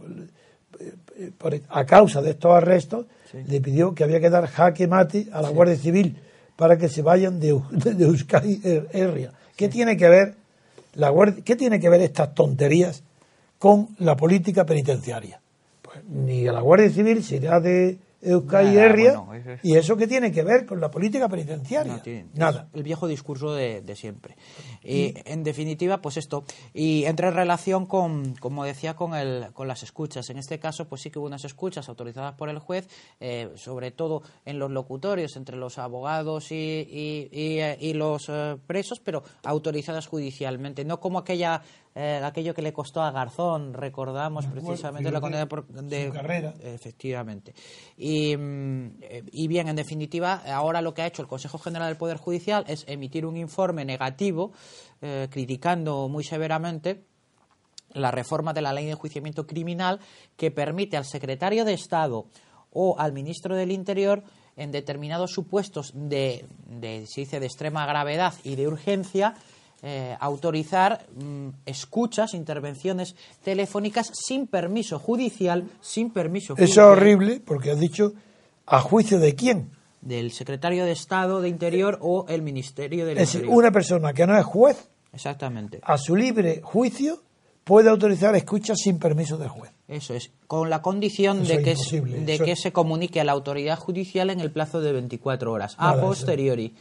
S2: a causa de estos arrestos le pidió que había que dar jaque mate a la Guardia Civil para que se vayan de, de, Euskadi Herria. ¿Qué tiene que ver la Guardia, qué tiene que ver estas tonterías con la política penitenciaria? Pues ni a la Guardia Civil se irá de Euskadi Herria, y eso que tiene que ver con la política penitenciaria. Nada.
S3: El viejo discurso de, siempre. Y en definitiva, pues esto. Y entra en relación con, como decía, con, el, con las escuchas. En este caso, pues sí que hubo unas escuchas autorizadas por el juez, eh, sobre todo en los locutorios entre los abogados y, y, y, los eh, presos, pero autorizadas judicialmente, no como aquella eh, aquello que le costó a Garzón, recordamos precisamente la condena
S2: de, su carrera.
S3: Efectivamente. Y, mm, y, bien, en definitiva, ahora lo que ha hecho el Consejo General del Poder Judicial es emitir un informe negativo eh, criticando muy severamente la reforma de la ley de enjuiciamiento criminal que permite al secretario de Estado o al ministro del Interior en determinados supuestos de, de, se dice, de extrema gravedad y de urgencia eh, autorizar mm, escuchas, intervenciones telefónicas sin permiso judicial, sin permiso
S2: judicial. Eso es horrible porque has dicho a juicio de quién.
S3: Del secretario de Estado de Interior o el Ministerio del
S2: es Interior. Una persona que no es juez.
S3: Exactamente.
S2: A su libre juicio puede autorizar escuchas sin permiso del juez.
S3: Eso es, con la condición de, que, de que se comunique a la autoridad judicial en el plazo de 24 horas, a posteriori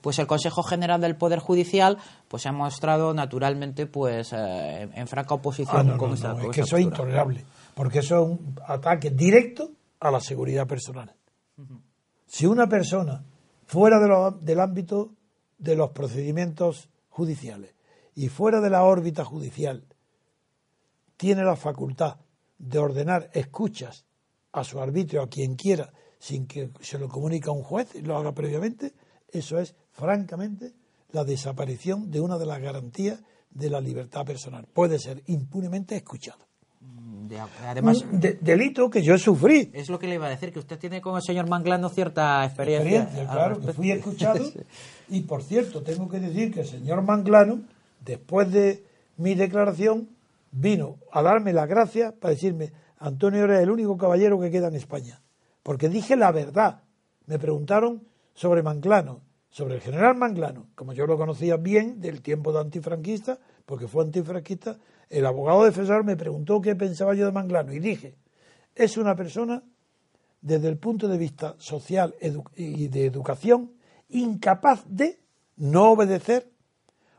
S3: pues el Consejo General del Poder Judicial pues se ha mostrado naturalmente pues eh, en franca oposición
S2: ah, con esta no, es que eso es intolerable porque eso es un ataque directo a la seguridad personal. Si una persona fuera del ámbito de los procedimientos judiciales y fuera de la órbita judicial tiene la facultad de ordenar escuchas a su arbitrio a quien quiera sin que se lo comunique a un juez y lo haga previamente eso es, francamente, la desaparición de una de las garantías de la libertad personal. Puede ser impunemente escuchado. Mm, además, Un delito que yo sufrí.
S3: Es lo que le iba a decir, que usted tiene con el señor Manglano cierta experiencia. experiencia
S2: claro, que fui escuchado. Y por cierto, tengo que decir que el señor Manglano, después de mi declaración, vino a darme las gracias para decirme, Antonio era el único caballero que queda en España. Porque dije la verdad. Me preguntaron sobre Manglano, sobre el general Manglano, como yo lo conocía bien del tiempo de antifranquista, porque fue antifranquista, el abogado defensor me preguntó qué pensaba yo de Manglano y dije, es una persona desde el punto de vista social y de educación incapaz de no obedecer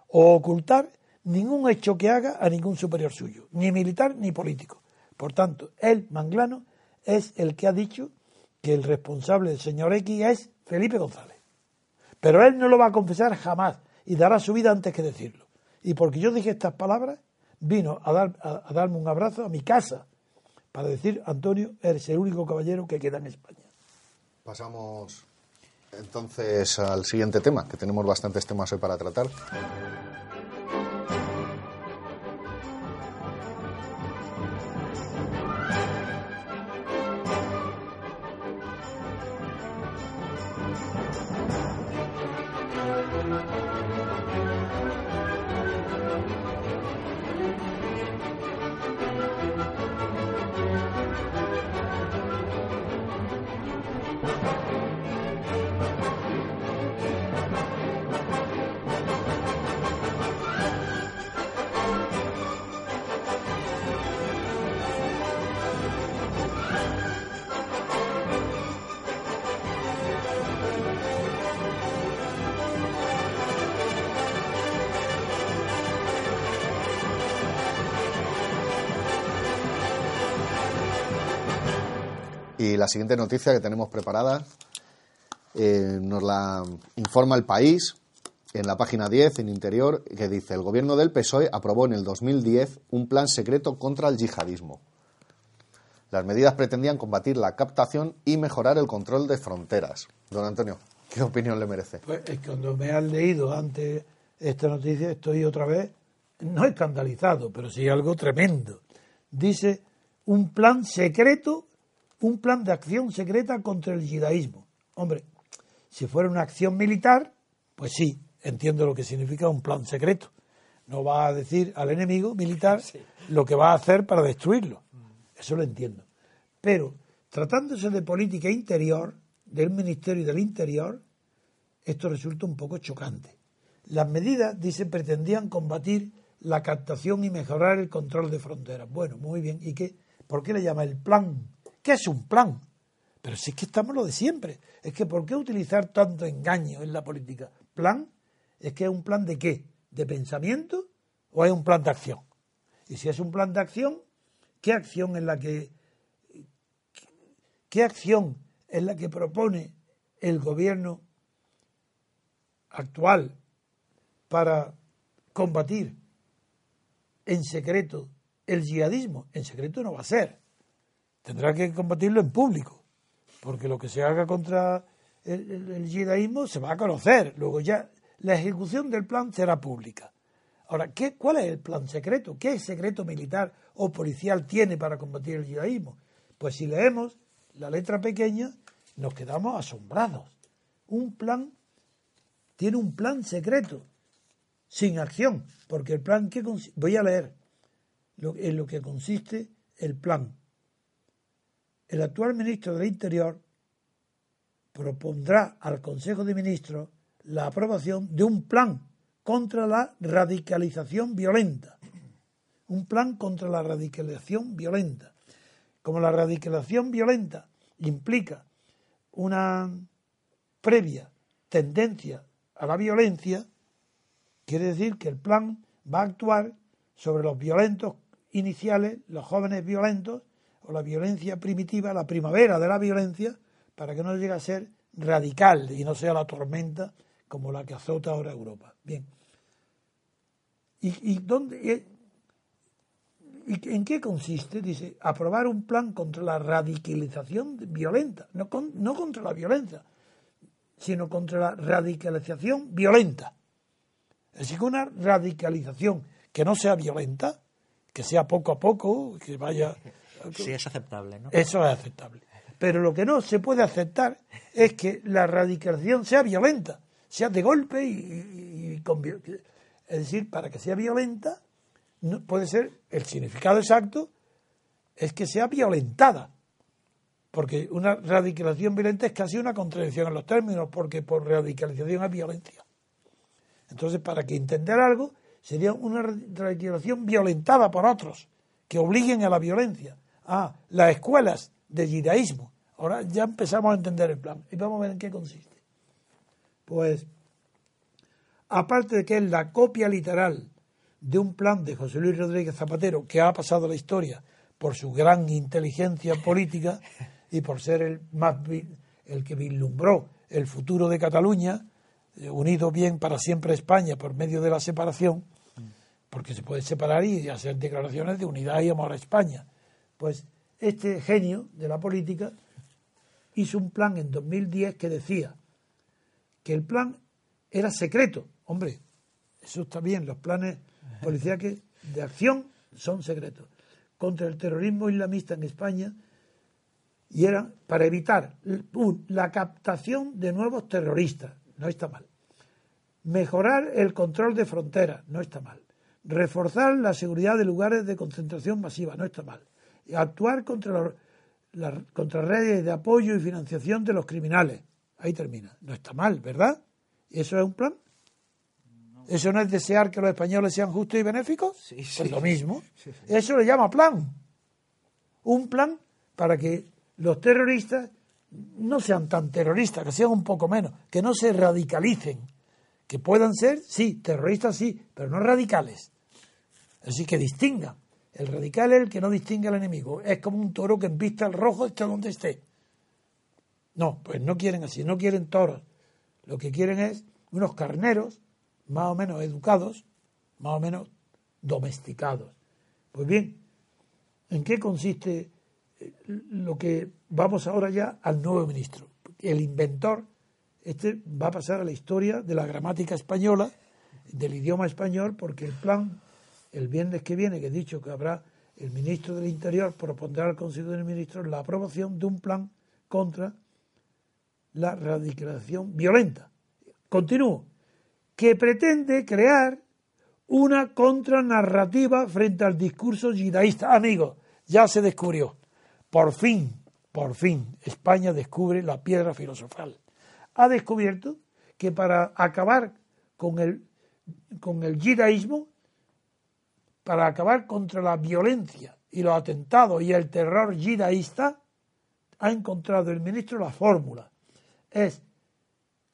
S2: o ocultar ningún hecho que haga a ningún superior suyo, ni militar ni político. Por tanto, él, Manglano, es el que ha dicho que el responsable del señor X es Felipe González. Pero él no lo va a confesar jamás y dará su vida antes que decirlo. Y porque yo dije estas palabras, vino a, dar, a, darme un abrazo a mi casa para decir, Antonio, eres el único caballero que queda en España.
S1: Pasamos entonces al siguiente tema, que tenemos bastantes temas hoy para tratar. La siguiente noticia que tenemos preparada eh, nos la informa el país en la página 10, en interior, que dice, el gobierno del PSOE aprobó en el 2010 un plan secreto contra el yihadismo. Las medidas pretendían combatir la captación y mejorar el control de fronteras. Don Antonio, ¿qué opinión le merece?
S2: Pues es que cuando me han leído antes esta noticia estoy otra vez, no escandalizado, pero sí algo tremendo. Dice un plan secreto un plan de acción secreta contra el yidaísmo. Hombre, si fuera una acción militar, pues sí, entiendo lo que significa un plan secreto. No va a decir al enemigo militar lo que va a hacer para destruirlo. Eso lo entiendo. Pero tratándose de política interior, del Ministerio del Interior, esto resulta un poco chocante. Las medidas, dice, pretendían combatir la captación y mejorar el control de fronteras. Bueno, muy bien. ¿Y qué? ¿Por qué le llama el plan ¿Qué es un plan? Pero si es que estamos lo de siempre. Es que ¿por qué utilizar tanto engaño en la política? ¿Plan? ¿Es que es un plan de qué? ¿De pensamiento o es un plan de acción? Y si es un plan de acción, ¿qué acción es la que qué acción es la que propone el gobierno actual para combatir en secreto el yihadismo? En secreto no va a ser. Tendrá que combatirlo en público, porque lo que se haga contra el, yihadismo se va a conocer. Luego ya la ejecución del plan será pública. Ahora, ¿qué, ¿cuál es el plan secreto? ¿Qué secreto militar o policial tiene para combatir el yihadismo? Pues si leemos la letra pequeña, nos quedamos asombrados. Un plan tiene un plan secreto, sin acción, porque el plan que voy a leer en lo que consiste el plan. El actual ministro del Interior propondrá al Consejo de Ministros la aprobación de un plan contra la radicalización violenta. Un plan contra la radicalización violenta. Como la radicalización violenta implica una previa tendencia a la violencia, quiere decir que el plan va a actuar sobre los violentos iniciales, los jóvenes violentos, o la violencia primitiva, la primavera de la violencia, para que no llegue a ser radical y no sea la tormenta como la que azota ahora Europa. Bien, ¿Y, dónde, en qué consiste? Dice, aprobar un plan contra la radicalización violenta, no, no contra la violencia, sino contra la radicalización violenta. Es decir, una radicalización que no sea violenta, que sea poco a poco, que vaya...
S3: Sí, es aceptable, ¿no?
S2: Eso es aceptable. Pero lo que no se puede aceptar es que la radicalización sea violenta, sea de golpe y, y con, es decir, para que sea violenta, no, puede ser, el significado exacto es que sea violentada. Porque una radicalización violenta es casi una contradicción en los términos, porque por radicalización es violencia. Entonces, para que entender algo, sería una radicalización violentada por otros, que obliguen a la violencia. Ah, las escuelas de judaísmo. Ahora ya empezamos a entender el plan. Y vamos a ver en qué consiste. Pues aparte de que es la copia literal de un plan de José Luis Rodríguez Zapatero que ha pasado a la historia por su gran inteligencia política y por ser el más el que vislumbró el futuro de Cataluña, eh, unido bien para siempre a España por medio de la separación, porque se puede separar y hacer declaraciones de unidad y amor a España. Pues este genio de la política hizo un plan en 2010 que decía que el plan era secreto, Hombre, eso está bien, los planes policiales de acción son secretos. Contra el terrorismo islamista en España y era para evitar la captación de nuevos terroristas, no está mal. Mejorar el control de fronteras, no está mal. Reforzar la seguridad de lugares de concentración masiva, no está mal. Actuar contra, las contra redes de apoyo y financiación de los criminales, ahí termina. No está mal, ¿verdad? ¿Eso es un plan? ¿Eso no es desear que los españoles sean justos y benéficos? Sí, sí. Pues lo mismo. Eso le llama plan. Un plan para que los terroristas no sean tan terroristas, que sean un poco menos, que no se radicalicen, que puedan ser, sí, terroristas sí, pero no radicales. Así que distingan. El radical es el que no distingue al enemigo. Es como un toro que vista el rojo esté donde esté. No, pues no quieren así, no quieren toros. Lo que quieren es unos carneros más o menos educados, más o menos domesticados. Pues bien, ¿en qué consiste eh, lo que vamos ahora ya al nuevo ministro? El inventor, este va a pasar a la historia de la gramática española, del idioma español, porque el plan, el viernes que viene, que he dicho que habrá el ministro del Interior, propondrá al Consejo de Ministros la aprobación de un plan contra la radicalización violenta. Continúo que pretende crear una contranarrativa frente al discurso yidaísta. Amigos, ya se descubrió. Por fin, por fin, España descubre la piedra filosofal. Ha descubierto que para acabar con el, con el yidaísmo, para acabar contra la violencia y los atentados y el terror yidaísta, ha encontrado el ministro la fórmula. Es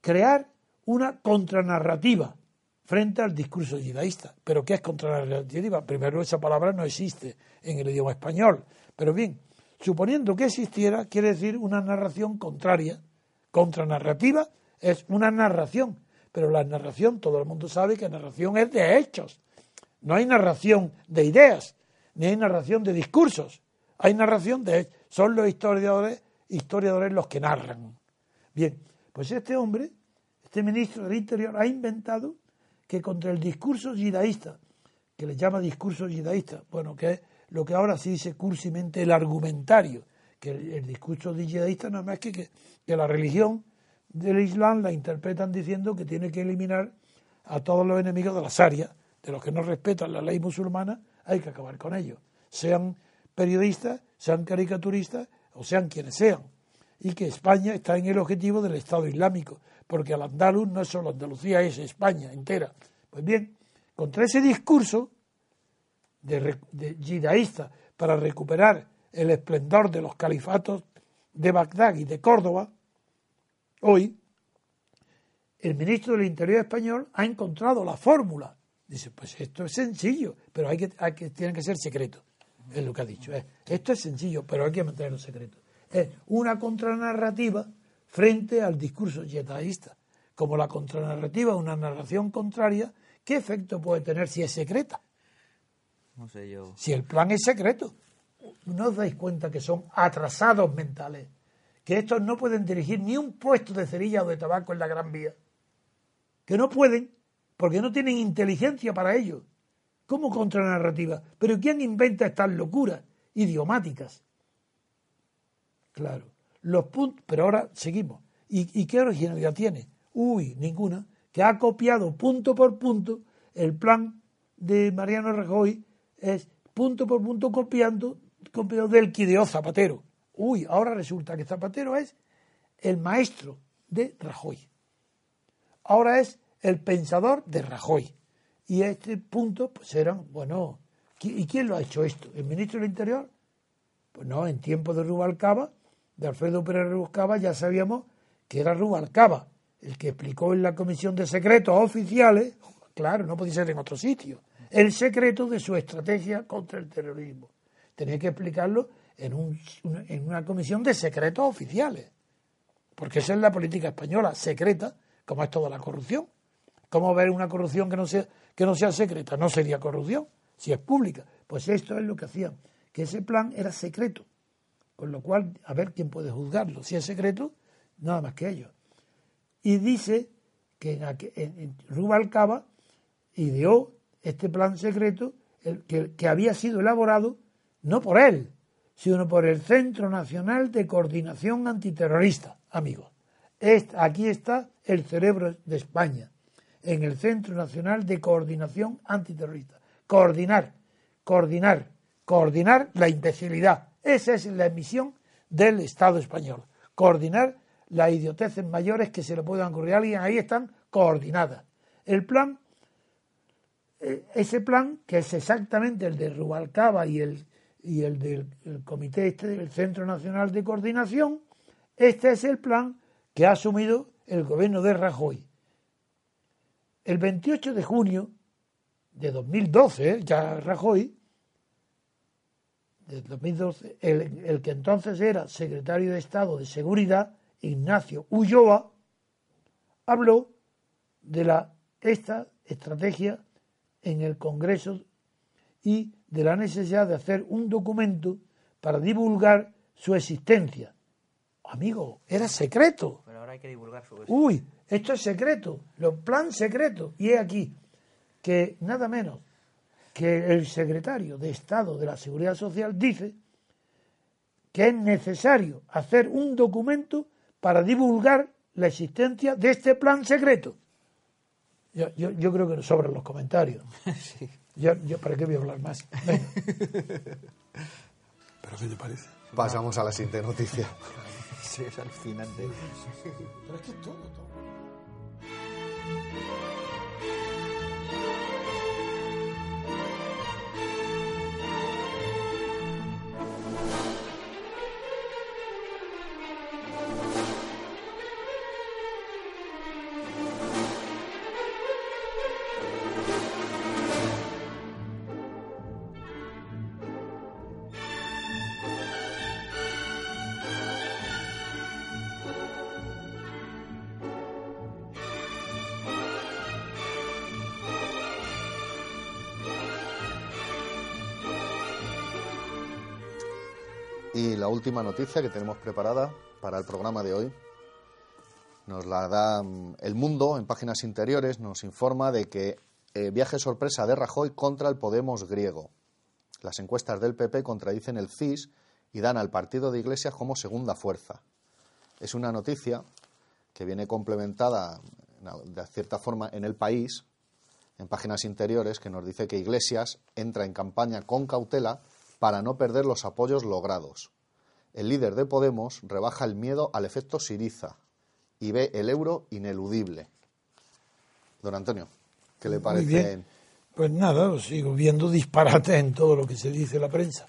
S2: crear una contranarrativa frente al discurso yidaísta. ¿Pero qué es contranarrativa? Primero, esa palabra no existe en el idioma español. Pero bien, suponiendo que existiera, quiere decir una narración contraria. Contranarrativa es una narración. Pero la narración, todo el mundo sabe que narración es de hechos. No hay narración de ideas, ni hay narración de discursos. Hay narración de. Son los historiadores, historiadores los que narran. Bien, pues este hombre este ministro del Interior ha inventado que contra el discurso yidaísta, que le llama discurso yidaísta, bueno, que es lo que ahora se dice cursimente el argumentario, que el, discurso yidaísta no es más que, que, que la religión del Islam la interpretan diciendo que tiene que eliminar a todos los enemigos de la Sharia, de los que no respetan la ley musulmana, hay que acabar con ellos, sean periodistas, sean caricaturistas o sean quienes sean. Y que España está en el objetivo del Estado Islámico, porque al andaluz no es solo Andalucía, es España entera. Pues bien, contra ese discurso de, yidaísta para recuperar el esplendor de los califatos de Bagdad y de Córdoba, hoy el ministro del Interior español ha encontrado la fórmula. Dice, pues esto es sencillo, pero hay que, hay que tiene que ser secreto. Es lo que ha dicho. esto es sencillo, pero hay que mantenerlo secreto. Es una contranarrativa frente al discurso yetaísta. Como la contranarrativa, una narración contraria, ¿qué efecto puede tener si es secreta?
S3: No sé yo.
S2: Si el plan es secreto. ¿No os dais cuenta que son atrasados mentales? Que estos no pueden dirigir ni un puesto de cerilla o de tabaco en la Gran Vía. Que no pueden, porque no tienen inteligencia para ello. ¿Cómo contranarrativa? Pero ¿quién inventa estas locuras idiomáticas? Claro los puntos, pero ahora seguimos. ¿Y, qué originalidad tiene? Uy, ninguna, que ha copiado punto por punto el plan de Mariano Rajoy, es punto por punto copiando, copiando del Quideo Zapatero. Uy, ahora resulta que Zapatero es el maestro de Rajoy. Ahora es el pensador de Rajoy. Y este punto, pues eran, bueno, ¿y quién lo ha hecho esto? ¿El ministro del Interior? Pues no, en tiempo de Rubalcaba de Alfredo Pérez Rubalcaba ya sabíamos que era Rubalcaba, el que explicó en la Comisión de Secretos Oficiales, claro, no podía ser en otro sitio, el secreto de su estrategia contra el terrorismo. Tenía que explicarlo en, un, en una comisión de secretos oficiales, porque esa es la política española, secreta, como es toda la corrupción. ¿Cómo ver una corrupción que no sea, que no sea secreta? No sería corrupción, si es pública. Pues esto es lo que hacían, que ese plan era secreto con lo cual, a ver quién puede juzgarlo. Si es secreto, nada más que ellos. Y dice que en, Rubalcaba ideó este plan secreto el, que, había sido elaborado no por él, sino por el Centro Nacional de Coordinación Antiterrorista, amigos. aquí está el cerebro de España, en el Centro Nacional de Coordinación Antiterrorista. Coordinar, coordinar, coordinar la imbecilidad, esa es la misión del Estado español, coordinar las idioteces mayores que se le puedan ocurrir a alguien, ahí están coordinadas. El plan, eh, ese plan, que es exactamente el de Rubalcaba y el, y el del comité este del Centro Nacional de Coordinación, este es el plan que ha asumido el gobierno de Rajoy. El 28 de junio de 2012, ya Rajoy, 2012, el, que entonces era secretario de Estado de Seguridad, Ignacio Ulloa, habló de la, esta estrategia en el Congreso y de la necesidad de hacer un documento para divulgar su existencia. Amigo, era secreto.
S3: Hay que divulgar su
S2: Uy, esto es secreto, los plan secreto. Y es aquí que nada menos que el secretario de Estado de la Seguridad Social dice que es necesario hacer un documento para divulgar la existencia de este plan secreto. Yo, yo, creo que sobran los comentarios. Yo, yo, ¿Para qué voy a hablar más? ¿Pero
S1: qué te parece? Pasamos a la siguiente noticia.
S3: sí, es alucinante.
S2: Pero es que todo, todo.
S1: La última noticia que tenemos preparada para el programa de hoy nos la da mm, El Mundo en páginas interiores, nos informa de que eh, viaje sorpresa de Rajoy contra el Podemos griego. Las encuestas del PP contradicen el CIS y dan al partido de Iglesias como segunda fuerza. Es una noticia que viene complementada de cierta forma en el país, en páginas interiores, que nos dice que Iglesias entra en campaña con cautela para no perder los apoyos logrados. El líder de Podemos rebaja el miedo al efecto Siriza y ve el euro ineludible. Don Antonio, ¿qué le parece?
S2: Pues nada, sigo viendo disparate en todo lo que se dice en la prensa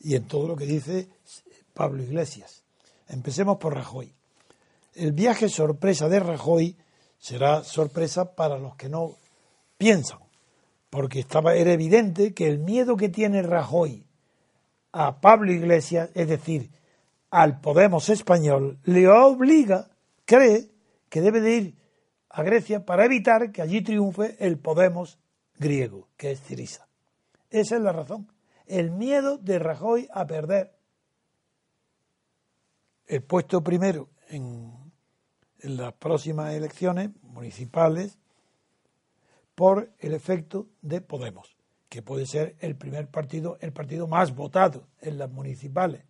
S2: y en todo lo que dice Pablo Iglesias. Empecemos por Rajoy. El viaje sorpresa de Rajoy será sorpresa para los que no piensan, porque estaba, era evidente que el miedo que tiene Rajoy a Pablo Iglesias, es decir, al Podemos español, le obliga, cree que debe de ir a Grecia para evitar que allí triunfe el Podemos griego, que es Ciriza. Esa es la razón. El miedo de Rajoy a perder el puesto primero en, en las próximas elecciones municipales por el efecto de Podemos que puede ser el primer partido, el partido más votado en las municipales.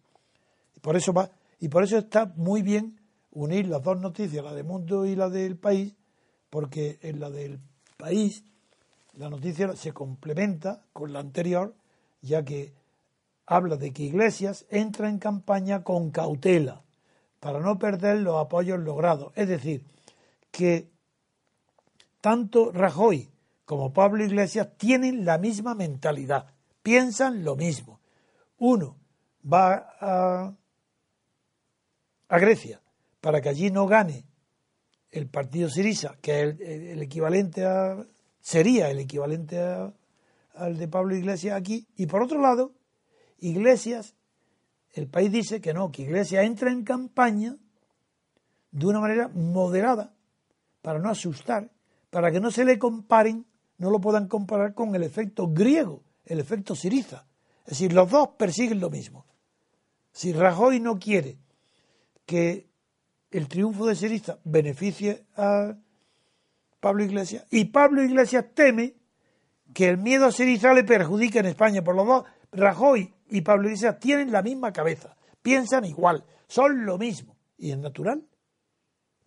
S2: Y por eso va, y por eso está muy bien unir las dos noticias, la de Mundo y la del país, porque en la del país la noticia se complementa con la anterior, ya que habla de que Iglesias entra en campaña con cautela para no perder los apoyos logrados. Es decir, que tanto Rajoy como Pablo Iglesias tienen la misma mentalidad, piensan lo mismo. Uno va a, Grecia para que allí no gane el partido Sirisa, que es el, equivalente a, sería el equivalente al de Pablo Iglesias aquí, y por otro lado, Iglesias, el país dice que no, que Iglesias entra en campaña de una manera moderada, para no asustar, para que no se le comparen no lo puedan comparar con el efecto griego, el efecto Siriza. Es decir, los dos persiguen lo mismo. Si Rajoy no quiere que el triunfo de Siriza beneficie a Pablo Iglesias y Pablo Iglesias teme que el miedo a Siriza le perjudique en España. Por los dos, Rajoy y Pablo Iglesias tienen la misma cabeza, piensan igual, son lo mismo. Y es natural,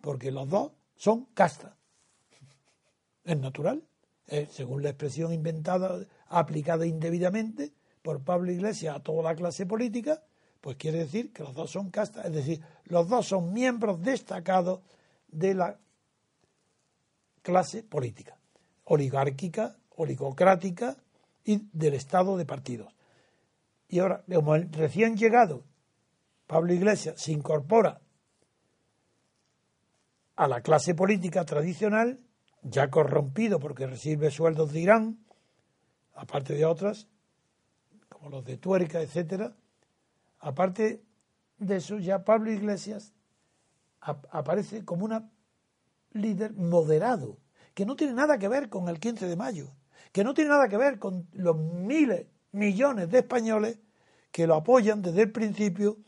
S2: porque los dos son casta. Es natural. Eh, según la expresión inventada, aplicada indebidamente por Pablo Iglesias a toda la clase política, pues quiere decir que los dos son castas, es decir, los dos son miembros destacados de la clase política, oligárquica, oligocrática y del estado de partidos. Y ahora, como recién llegado Pablo Iglesias se incorpora a la clase política tradicional, ya corrompido porque recibe sueldos de Irán, aparte de otras, como los de Tuerca, etcétera. Aparte de eso, ya Pablo Iglesias aparece como un líder moderado, que no tiene nada que ver con el 15 de mayo, que no tiene nada que ver con los miles, millones de españoles que lo apoyan desde el principio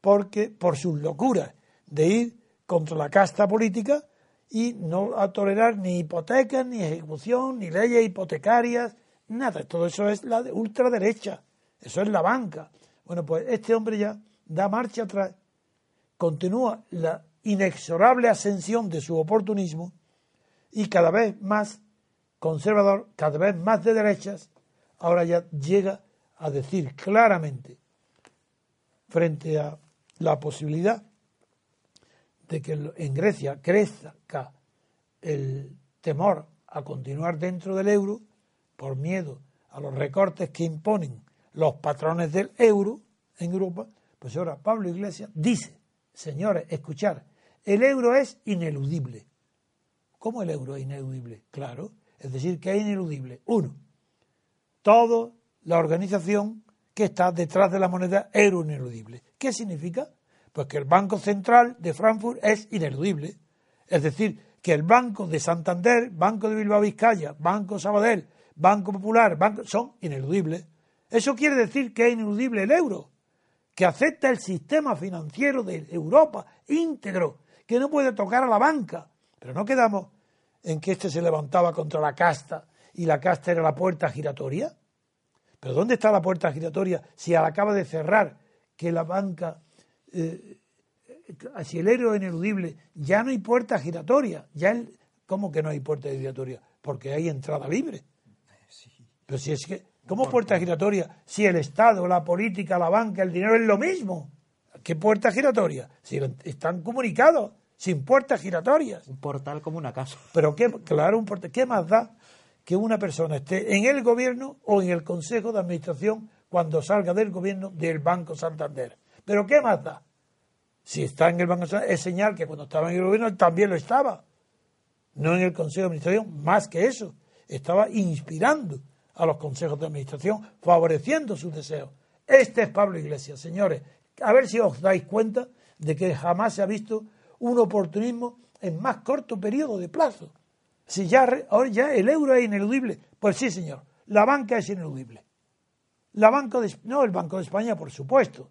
S2: porque por sus locuras de ir contra la casta política y no a tolerar ni hipotecas, ni ejecución, ni leyes hipotecarias, nada. Todo eso es la ultraderecha, eso es la banca. Bueno, pues este hombre ya da marcha atrás, continúa la inexorable ascensión de su oportunismo y cada vez más conservador, cada vez más de derechas, ahora ya llega a decir claramente frente a la posibilidad de que en Grecia crezca el temor a continuar dentro del euro por miedo a los recortes que imponen los patrones del euro en Europa, pues ahora Pablo Iglesias dice, señores, escuchar, el euro es ineludible. ¿Cómo el euro es ineludible? Claro, es decir, que es ineludible. Uno, toda la organización que está detrás de la moneda euro ineludible. ¿Qué significa? Pues que el Banco Central de Frankfurt es ineludible. Es decir, que el Banco de Santander, Banco de Bilbao Vizcaya, Banco Sabadell, Banco Popular, banco, son ineludibles. Eso quiere decir que es ineludible el euro, que acepta el sistema financiero de Europa íntegro, que no puede tocar a la banca. Pero no quedamos en que éste se levantaba contra la casta y la casta era la puerta giratoria. Pero ¿dónde está la puerta giratoria si acaba de cerrar que la banca, eh, si el héroe ineludible, ya no hay puerta giratoria? Ya el, ¿Cómo que no hay puerta giratoria? Porque hay entrada libre. Pero si es que, ¿cómo puerta giratoria? Si el Estado, la política, la banca, el dinero es lo mismo. ¿Qué puerta giratoria? Si están comunicados, sin puertas giratorias.
S3: Un portal como una casa.
S2: Pero qué, claro, un portal. ¿Qué más da que una persona esté en el gobierno o en el consejo de administración cuando salga del gobierno del Banco Santander? Pero ¿qué más da? Si está en el Banco Santander, es señal que cuando estaba en el gobierno también lo estaba. No en el consejo de administración, más que eso. Estaba inspirando a los consejos de administración, favoreciendo sus deseos. Este es Pablo Iglesias, señores. A ver si os dais cuenta de que jamás se ha visto un oportunismo en más corto periodo de plazo. Si ya, ahora ya el euro es ineludible, pues sí, señor, la banca es ineludible. La banca de, no el Banco de España, por supuesto.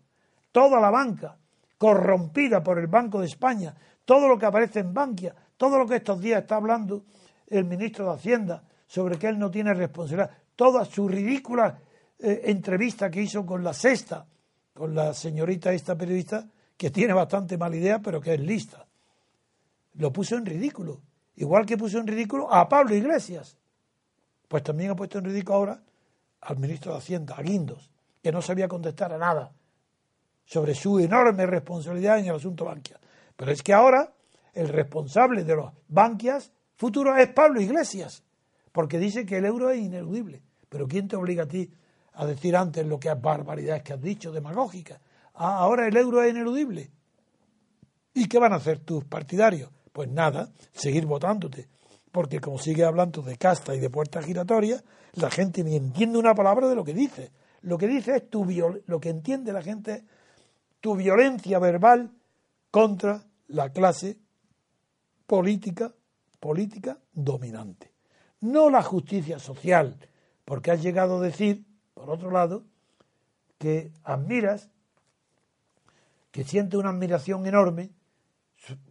S2: Toda la banca corrompida por el Banco de España, todo lo que aparece en Bankia, todo lo que estos días está hablando el ministro de Hacienda sobre que él no tiene responsabilidad, toda su ridícula eh, entrevista que hizo con la sexta, con la señorita esta periodista, que tiene bastante mala idea, pero que es lista. Lo puso en ridículo. Igual que puso en ridículo a Pablo Iglesias. Pues también ha puesto en ridículo ahora al ministro de Hacienda, a Guindos, que no sabía contestar a nada sobre su enorme responsabilidad en el asunto Bankia. Pero es que ahora el responsable de los Bankias futuros es Pablo Iglesias, porque dice que el euro es ineludible. Pero ¿quién te obliga a ti a decir antes lo que es barbaridades que has dicho, demagógicas? Ah, ahora el euro es ineludible. ¿Y qué van a hacer tus partidarios? Pues nada, seguir votándote. Porque como sigue hablando de casta y de puertas giratorias, la gente ni entiende una palabra de lo que dice. Lo que dice es tu lo que entiende la gente tu violencia verbal contra la clase política, política dominante. No la justicia social, porque has llegado a decir, por otro lado, que admiras que siente una admiración enorme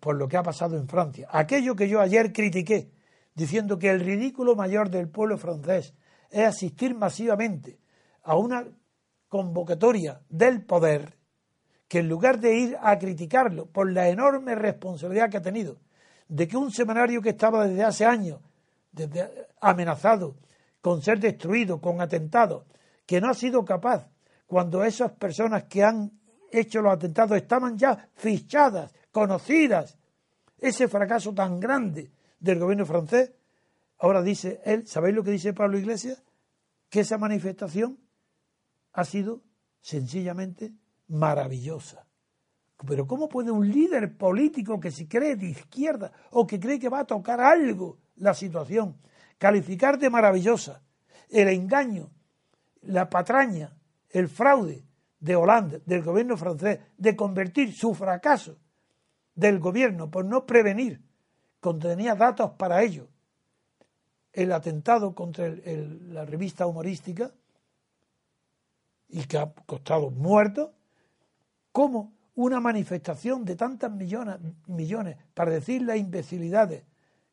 S2: por lo que ha pasado en Francia. Aquello que yo ayer critiqué, diciendo que el ridículo mayor del pueblo francés es asistir masivamente a una convocatoria del poder que en lugar de ir a criticarlo por la enorme responsabilidad que ha tenido, de que un semanario que estaba desde hace años amenazado con ser destruido, con atentados, que no ha sido capaz, cuando esas personas que han hecho los atentados estaban ya fichadas, conocidas. Ese fracaso tan grande del gobierno francés, ahora dice él, ¿sabéis lo que dice Pablo Iglesias? Que esa manifestación ha sido sencillamente maravillosa. Pero ¿cómo puede un líder político que se cree de izquierda o que cree que va a tocar algo la situación, calificar de maravillosa el engaño, la patraña, el fraude de Holanda, del gobierno francés, de convertir su fracaso del gobierno por no prevenir, contenía datos para ello, el atentado contra la revista humorística y que ha costado muertos, como una manifestación de tantas millones, millones para decir las imbecilidades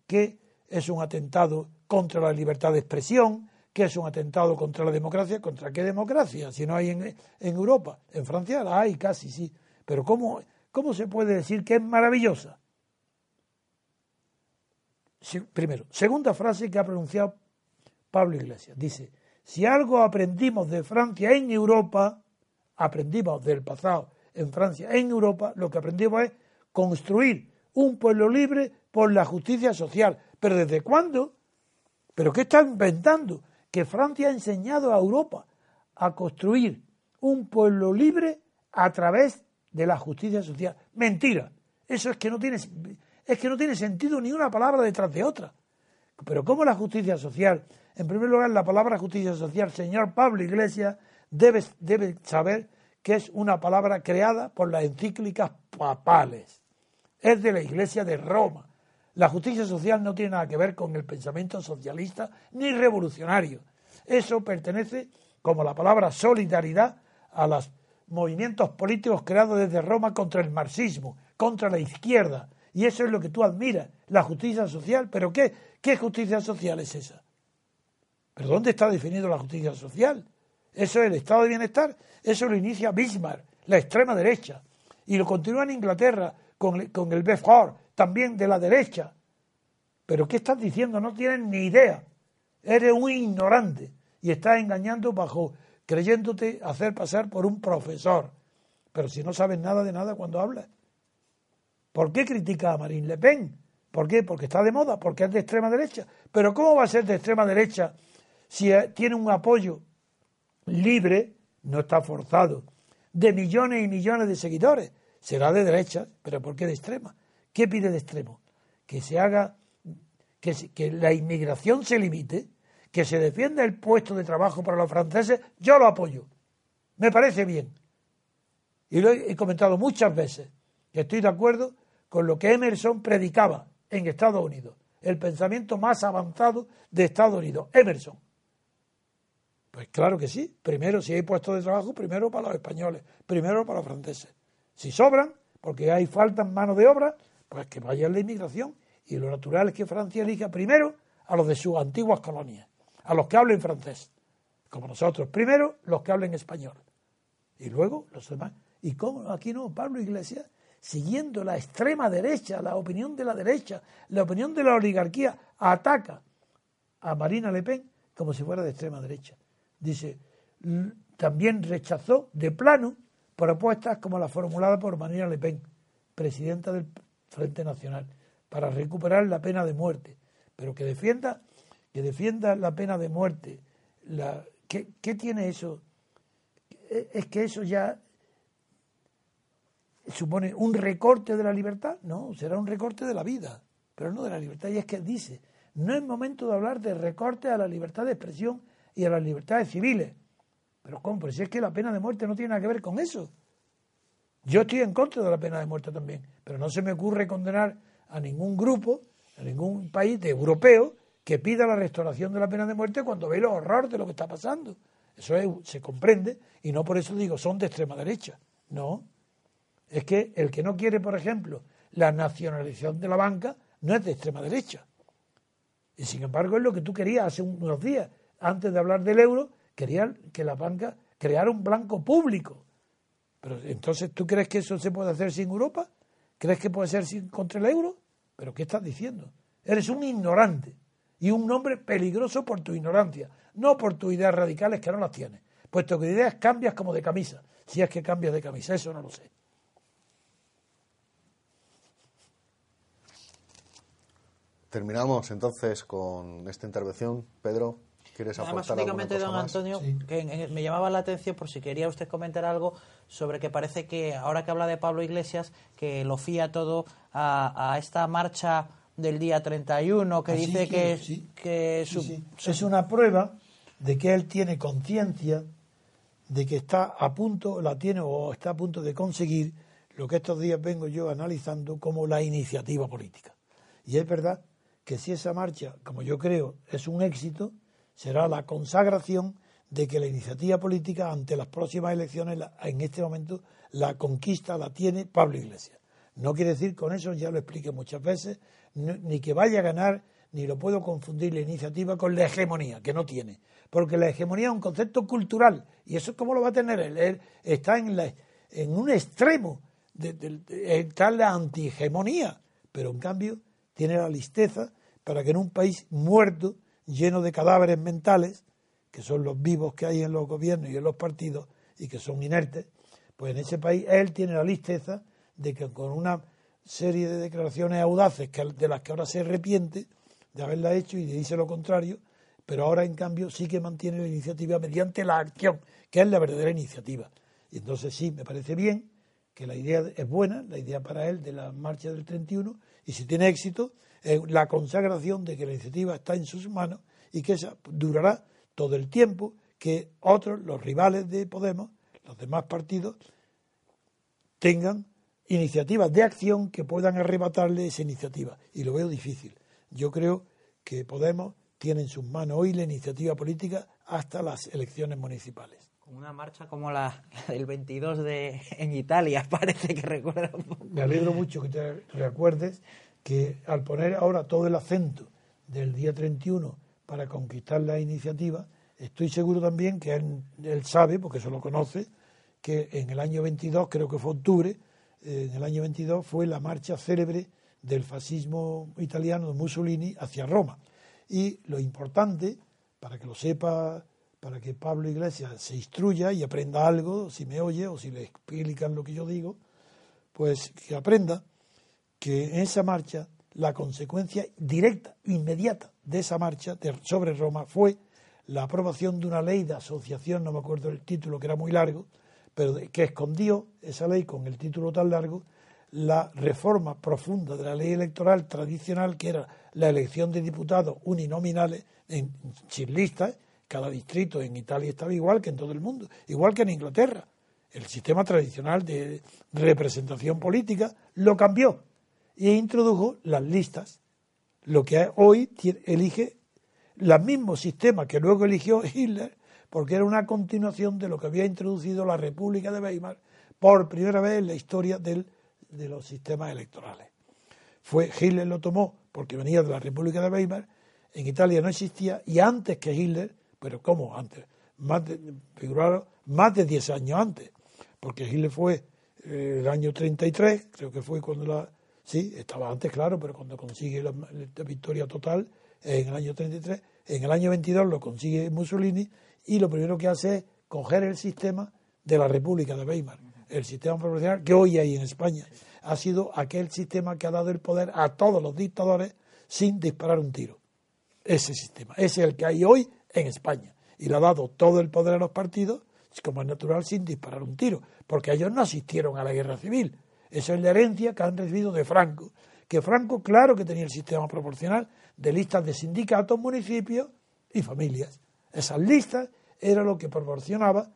S2: que es un atentado contra la libertad de expresión, que es un atentado contra la democracia. ¿Contra qué democracia? Si no hay en, Europa. En Francia la hay casi, sí. Pero ¿cómo, ¿cómo se puede decir que es maravillosa? primero, segunda frase que ha pronunciado Pablo Iglesias. Dice, si algo aprendimos de Francia en Europa, aprendimos del pasado en Francia en Europa, lo que aprendimos es construir un pueblo libre por la justicia social. ¿Pero desde cuándo? ¿Pero qué está inventando? que Francia ha enseñado a Europa a construir un pueblo libre a través de la justicia social. Mentira. Eso es que no tiene, es que no tiene sentido ni una palabra detrás de otra. Pero ¿cómo la justicia social? En primer lugar, la palabra justicia social, señor Pablo Iglesias, debe, debe saber que es una palabra creada por las encíclicas papales. Es de la Iglesia de Roma. La justicia social no tiene nada que ver con el pensamiento socialista ni revolucionario. Eso pertenece, como la palabra solidaridad, a las movimientos políticos creados desde Roma contra el marxismo, contra la izquierda. Y eso es lo que tú admiras, la justicia social. ¿Pero qué? ¿Qué justicia social es esa? ¿Pero dónde está definido la justicia social? Eso es el estado de bienestar. Eso lo inicia Bismarck, la extrema derecha. Y lo continúa en Inglaterra con, con el BFOR, también de la derecha. ¿Pero qué estás diciendo? No tienes ni idea. Eres un ignorante y estás engañando bajo creyéndote hacer pasar por un profesor. Pero si no sabes nada de nada cuando hablas. ¿Por qué critica a Marine Le Pen? ¿Por qué? Porque está de moda, porque es de extrema derecha. Pero ¿cómo va a ser de extrema derecha si tiene un apoyo libre, no está forzado, de millones y millones de seguidores? Será de derecha, pero ¿por qué de extrema? ¿Qué pide de extremo? Que se haga, que, que la inmigración se limite, que se defienda el puesto de trabajo para los franceses, yo lo apoyo. Me parece bien. Y lo he comentado muchas veces, estoy de acuerdo con lo que Emerson predicaba en Estados Unidos, el pensamiento más avanzado de Estados Unidos, Emerson. Pues claro que sí, primero si hay puestos de trabajo, primero para los españoles, primero para los franceses. Si sobran, porque hay falta en mano de obra, pues que vaya la inmigración. Y lo natural es que Francia elija primero a los de sus antiguas colonias a los que hablen francés, como nosotros. Primero, los que hablen español. Y luego los demás. ¿Y cómo? Aquí no, Pablo Iglesias, siguiendo la extrema derecha, la opinión de la derecha, la opinión de la oligarquía, ataca a Marina Le Pen como si fuera de extrema derecha. Dice, también rechazó de plano propuestas como la formulada por Marina Le Pen, presidenta del Frente Nacional, para recuperar la pena de muerte, pero que defienda que defienda la pena de muerte, la, ¿qué, tiene eso? ¿Es que eso ya supone un recorte de la libertad? No, será un recorte de la vida, pero no de la libertad. Y es que dice, no es momento de hablar de recorte a la libertad de expresión y a las libertades civiles. Pero ¿cómo? Pero si es que la pena de muerte no tiene nada que ver con eso. Yo estoy en contra de la pena de muerte también, pero no se me ocurre condenar a ningún grupo, a ningún país de europeo que pida la restauración de la pena de muerte cuando ve el horror de lo que está pasando. Eso se comprende y no por eso digo son de extrema derecha. No. Es que el que no quiere, por ejemplo, la nacionalización de la banca no es de extrema derecha. Y sin embargo es lo que tú querías hace unos días. Antes de hablar del euro, querías que la banca creara un blanco público. Pero entonces, ¿tú crees que eso se puede hacer sin Europa? ¿Crees que puede ser sin, contra el euro? ¿Pero qué estás diciendo? Eres un ignorante y un nombre peligroso por tu ignorancia, no por tus ideas radicales que no las tienes, puesto que ideas cambias como de camisa, si es que cambias de camisa, eso no lo sé.
S1: Terminamos entonces con esta intervención. Pedro, ¿quieres Además, únicamente, don
S3: Antonio, que me llamaba la atención por si quería usted comentar algo sobre que parece que, ahora que habla de Pablo Iglesias, que lo fía todo a esta marcha del día 31 que dice que, que
S2: es una prueba de que él tiene conciencia de que está a punto, la tiene o está a punto de conseguir lo que estos días vengo yo analizando como la iniciativa política. Y es verdad que si esa marcha, como yo creo, es un éxito, será la consagración de que la iniciativa política ante las próximas elecciones, en este momento, la conquista la tiene Pablo Iglesias. No quiere decir con eso, ya lo expliqué muchas veces, ni que vaya a ganar, ni lo puedo confundir la iniciativa con la hegemonía, que no tiene. Porque la hegemonía es un concepto cultural, y eso cómo lo va a tener él. está en, la, en un extremo, de, de, está la antihegemonía, pero en cambio tiene la listeza para que en un país muerto, lleno de cadáveres mentales, que son los vivos que hay en los gobiernos y en los partidos, y que son inertes, pues en ese país él tiene la listeza de que con una serie de declaraciones audaces que, de las que ahora se arrepiente de haberla hecho y dice lo contrario, pero ahora en cambio sí que mantiene la iniciativa mediante la acción, que es la verdadera iniciativa. Y entonces sí, me parece bien que la idea es buena, la idea para él de la marcha del 31, y si tiene éxito, es la consagración de que la iniciativa está en sus manos y que esa durará todo el tiempo que otros, los rivales de Podemos, los demás partidos, tengan iniciativas de acción que puedan arrebatarle esa iniciativa. Y lo veo difícil. Yo creo que Podemos tiene en sus manos hoy la iniciativa política hasta las elecciones municipales.
S3: Una marcha como la, del 22 de, en Italia, parece que recuerda un poco.
S2: Me alegro mucho que te recuerdes que al poner ahora todo el acento del día 31 para conquistar la iniciativa, estoy seguro también que él, sabe, porque se lo conoce, que en el año 22, creo que fue octubre, eh, en el año 22 fue la marcha célebre del fascismo italiano de Mussolini hacia Roma. Y lo importante, para que lo sepa, para que Pablo Iglesias se instruya y aprenda algo, si me oye o si le explican lo que yo digo, pues que aprenda que en esa marcha la consecuencia directa, inmediata de esa marcha sobre Roma fue la aprobación de una ley de asociación, no me acuerdo el título, que era muy largo, pero que escondió esa ley con el título tan largo, la reforma profunda de la ley electoral tradicional, que era la elección de diputados uninominales en, sin listas. Cada distrito en Italia estaba igual que en todo el mundo, igual que en Inglaterra. El sistema tradicional de representación política lo cambió e introdujo las listas, lo que hoy elige el mismo sistema que luego eligió Hitler, porque era una continuación de lo que había introducido la República de Weimar por primera vez en la historia del, de los sistemas electorales. Fue Hitler lo tomó porque venía de la República de Weimar, en Italia no existía, y antes que Hitler, pero ¿cómo antes? Más de, más de 10 años antes, porque Hitler fue eh, el año 33, creo que fue cuando la... Sí, estaba antes, claro, pero cuando consigue la victoria total en el año 33, en el año 22 lo consigue Mussolini y lo primero que hace es coger el sistema de la República de Weimar, el sistema proporcional que hoy hay en España. Ha sido aquel sistema que ha dado el poder a todos los dictadores sin disparar un tiro. Ese sistema, ese es el que hay hoy en España. Y le ha dado todo el poder a los partidos, como es natural, sin disparar un tiro, porque ellos no asistieron a la guerra civil. Esa es la herencia que han recibido de Franco. Que Franco, claro que tenía el sistema proporcional, de listas de sindicatos, municipios y familias. Esas listas era lo que proporcionaba,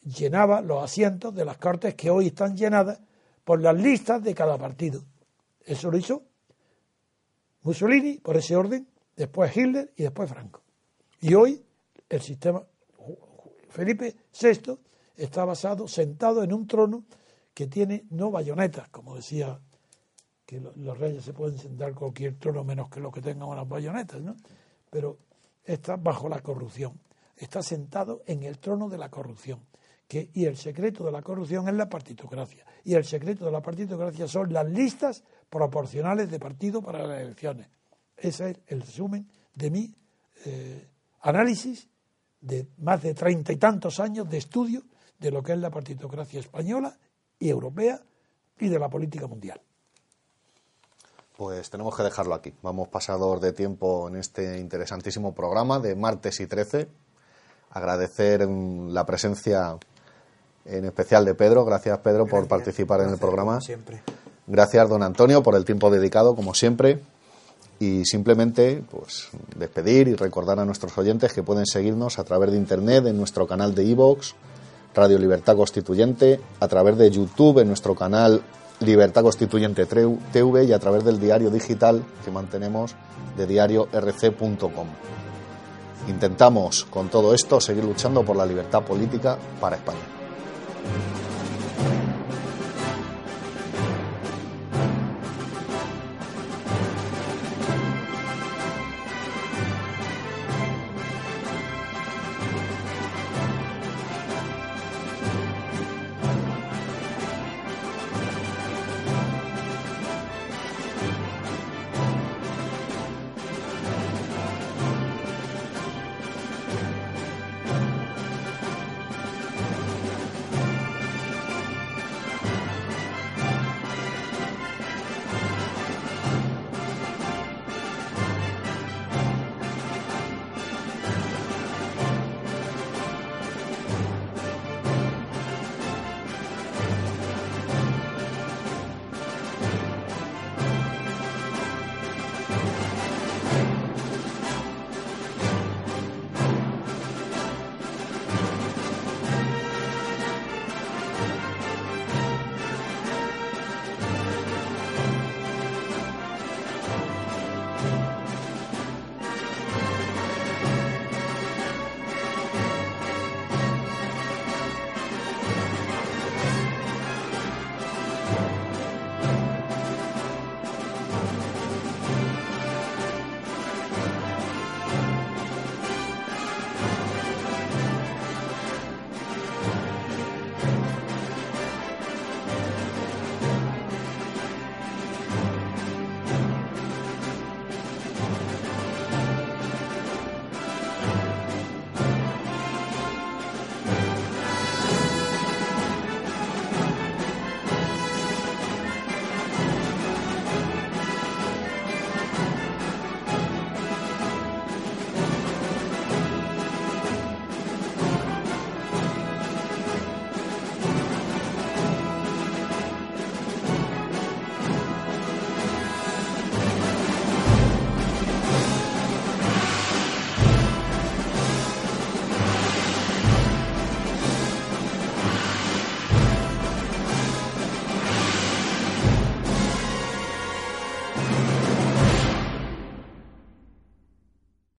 S2: llenaba los asientos de las cortes que hoy están llenadas por las listas de cada partido. Eso lo hizo Mussolini por ese orden, después Hitler y después Franco. Y hoy el sistema Felipe VI está basado, sentado en un trono que tiene no bayonetas, como decía que los reyes se pueden sentar cualquier trono menos que los que tengan unas bayonetas, ¿no? Pero está bajo la corrupción, está sentado en el trono de la corrupción. Que, y el secreto de la corrupción es la partitocracia. Y el secreto de la partitocracia son las listas proporcionales de partido para las elecciones. Ese es el resumen de mi eh, análisis de más de treinta y tantos años de estudio de lo que es la partitocracia española y europea y de la política mundial.
S1: Pues tenemos que dejarlo aquí. Vamos pasador de tiempo en este interesantísimo programa de martes y 13. Agradecer la presencia en especial de Pedro. Gracias, Pedro, por participar en el programa.
S3: Siempre.
S1: Gracias, don Antonio, por el tiempo dedicado, como siempre. Y simplemente, pues, despedir y recordar a nuestros oyentes que pueden seguirnos a través de Internet en nuestro canal de iVoox, Radio Libertad Constituyente, a través de YouTube en nuestro canal Libertad Constituyente TV y a través del diario digital que mantenemos de diariorc.com. Intentamos con todo esto seguir luchando por la libertad política para España.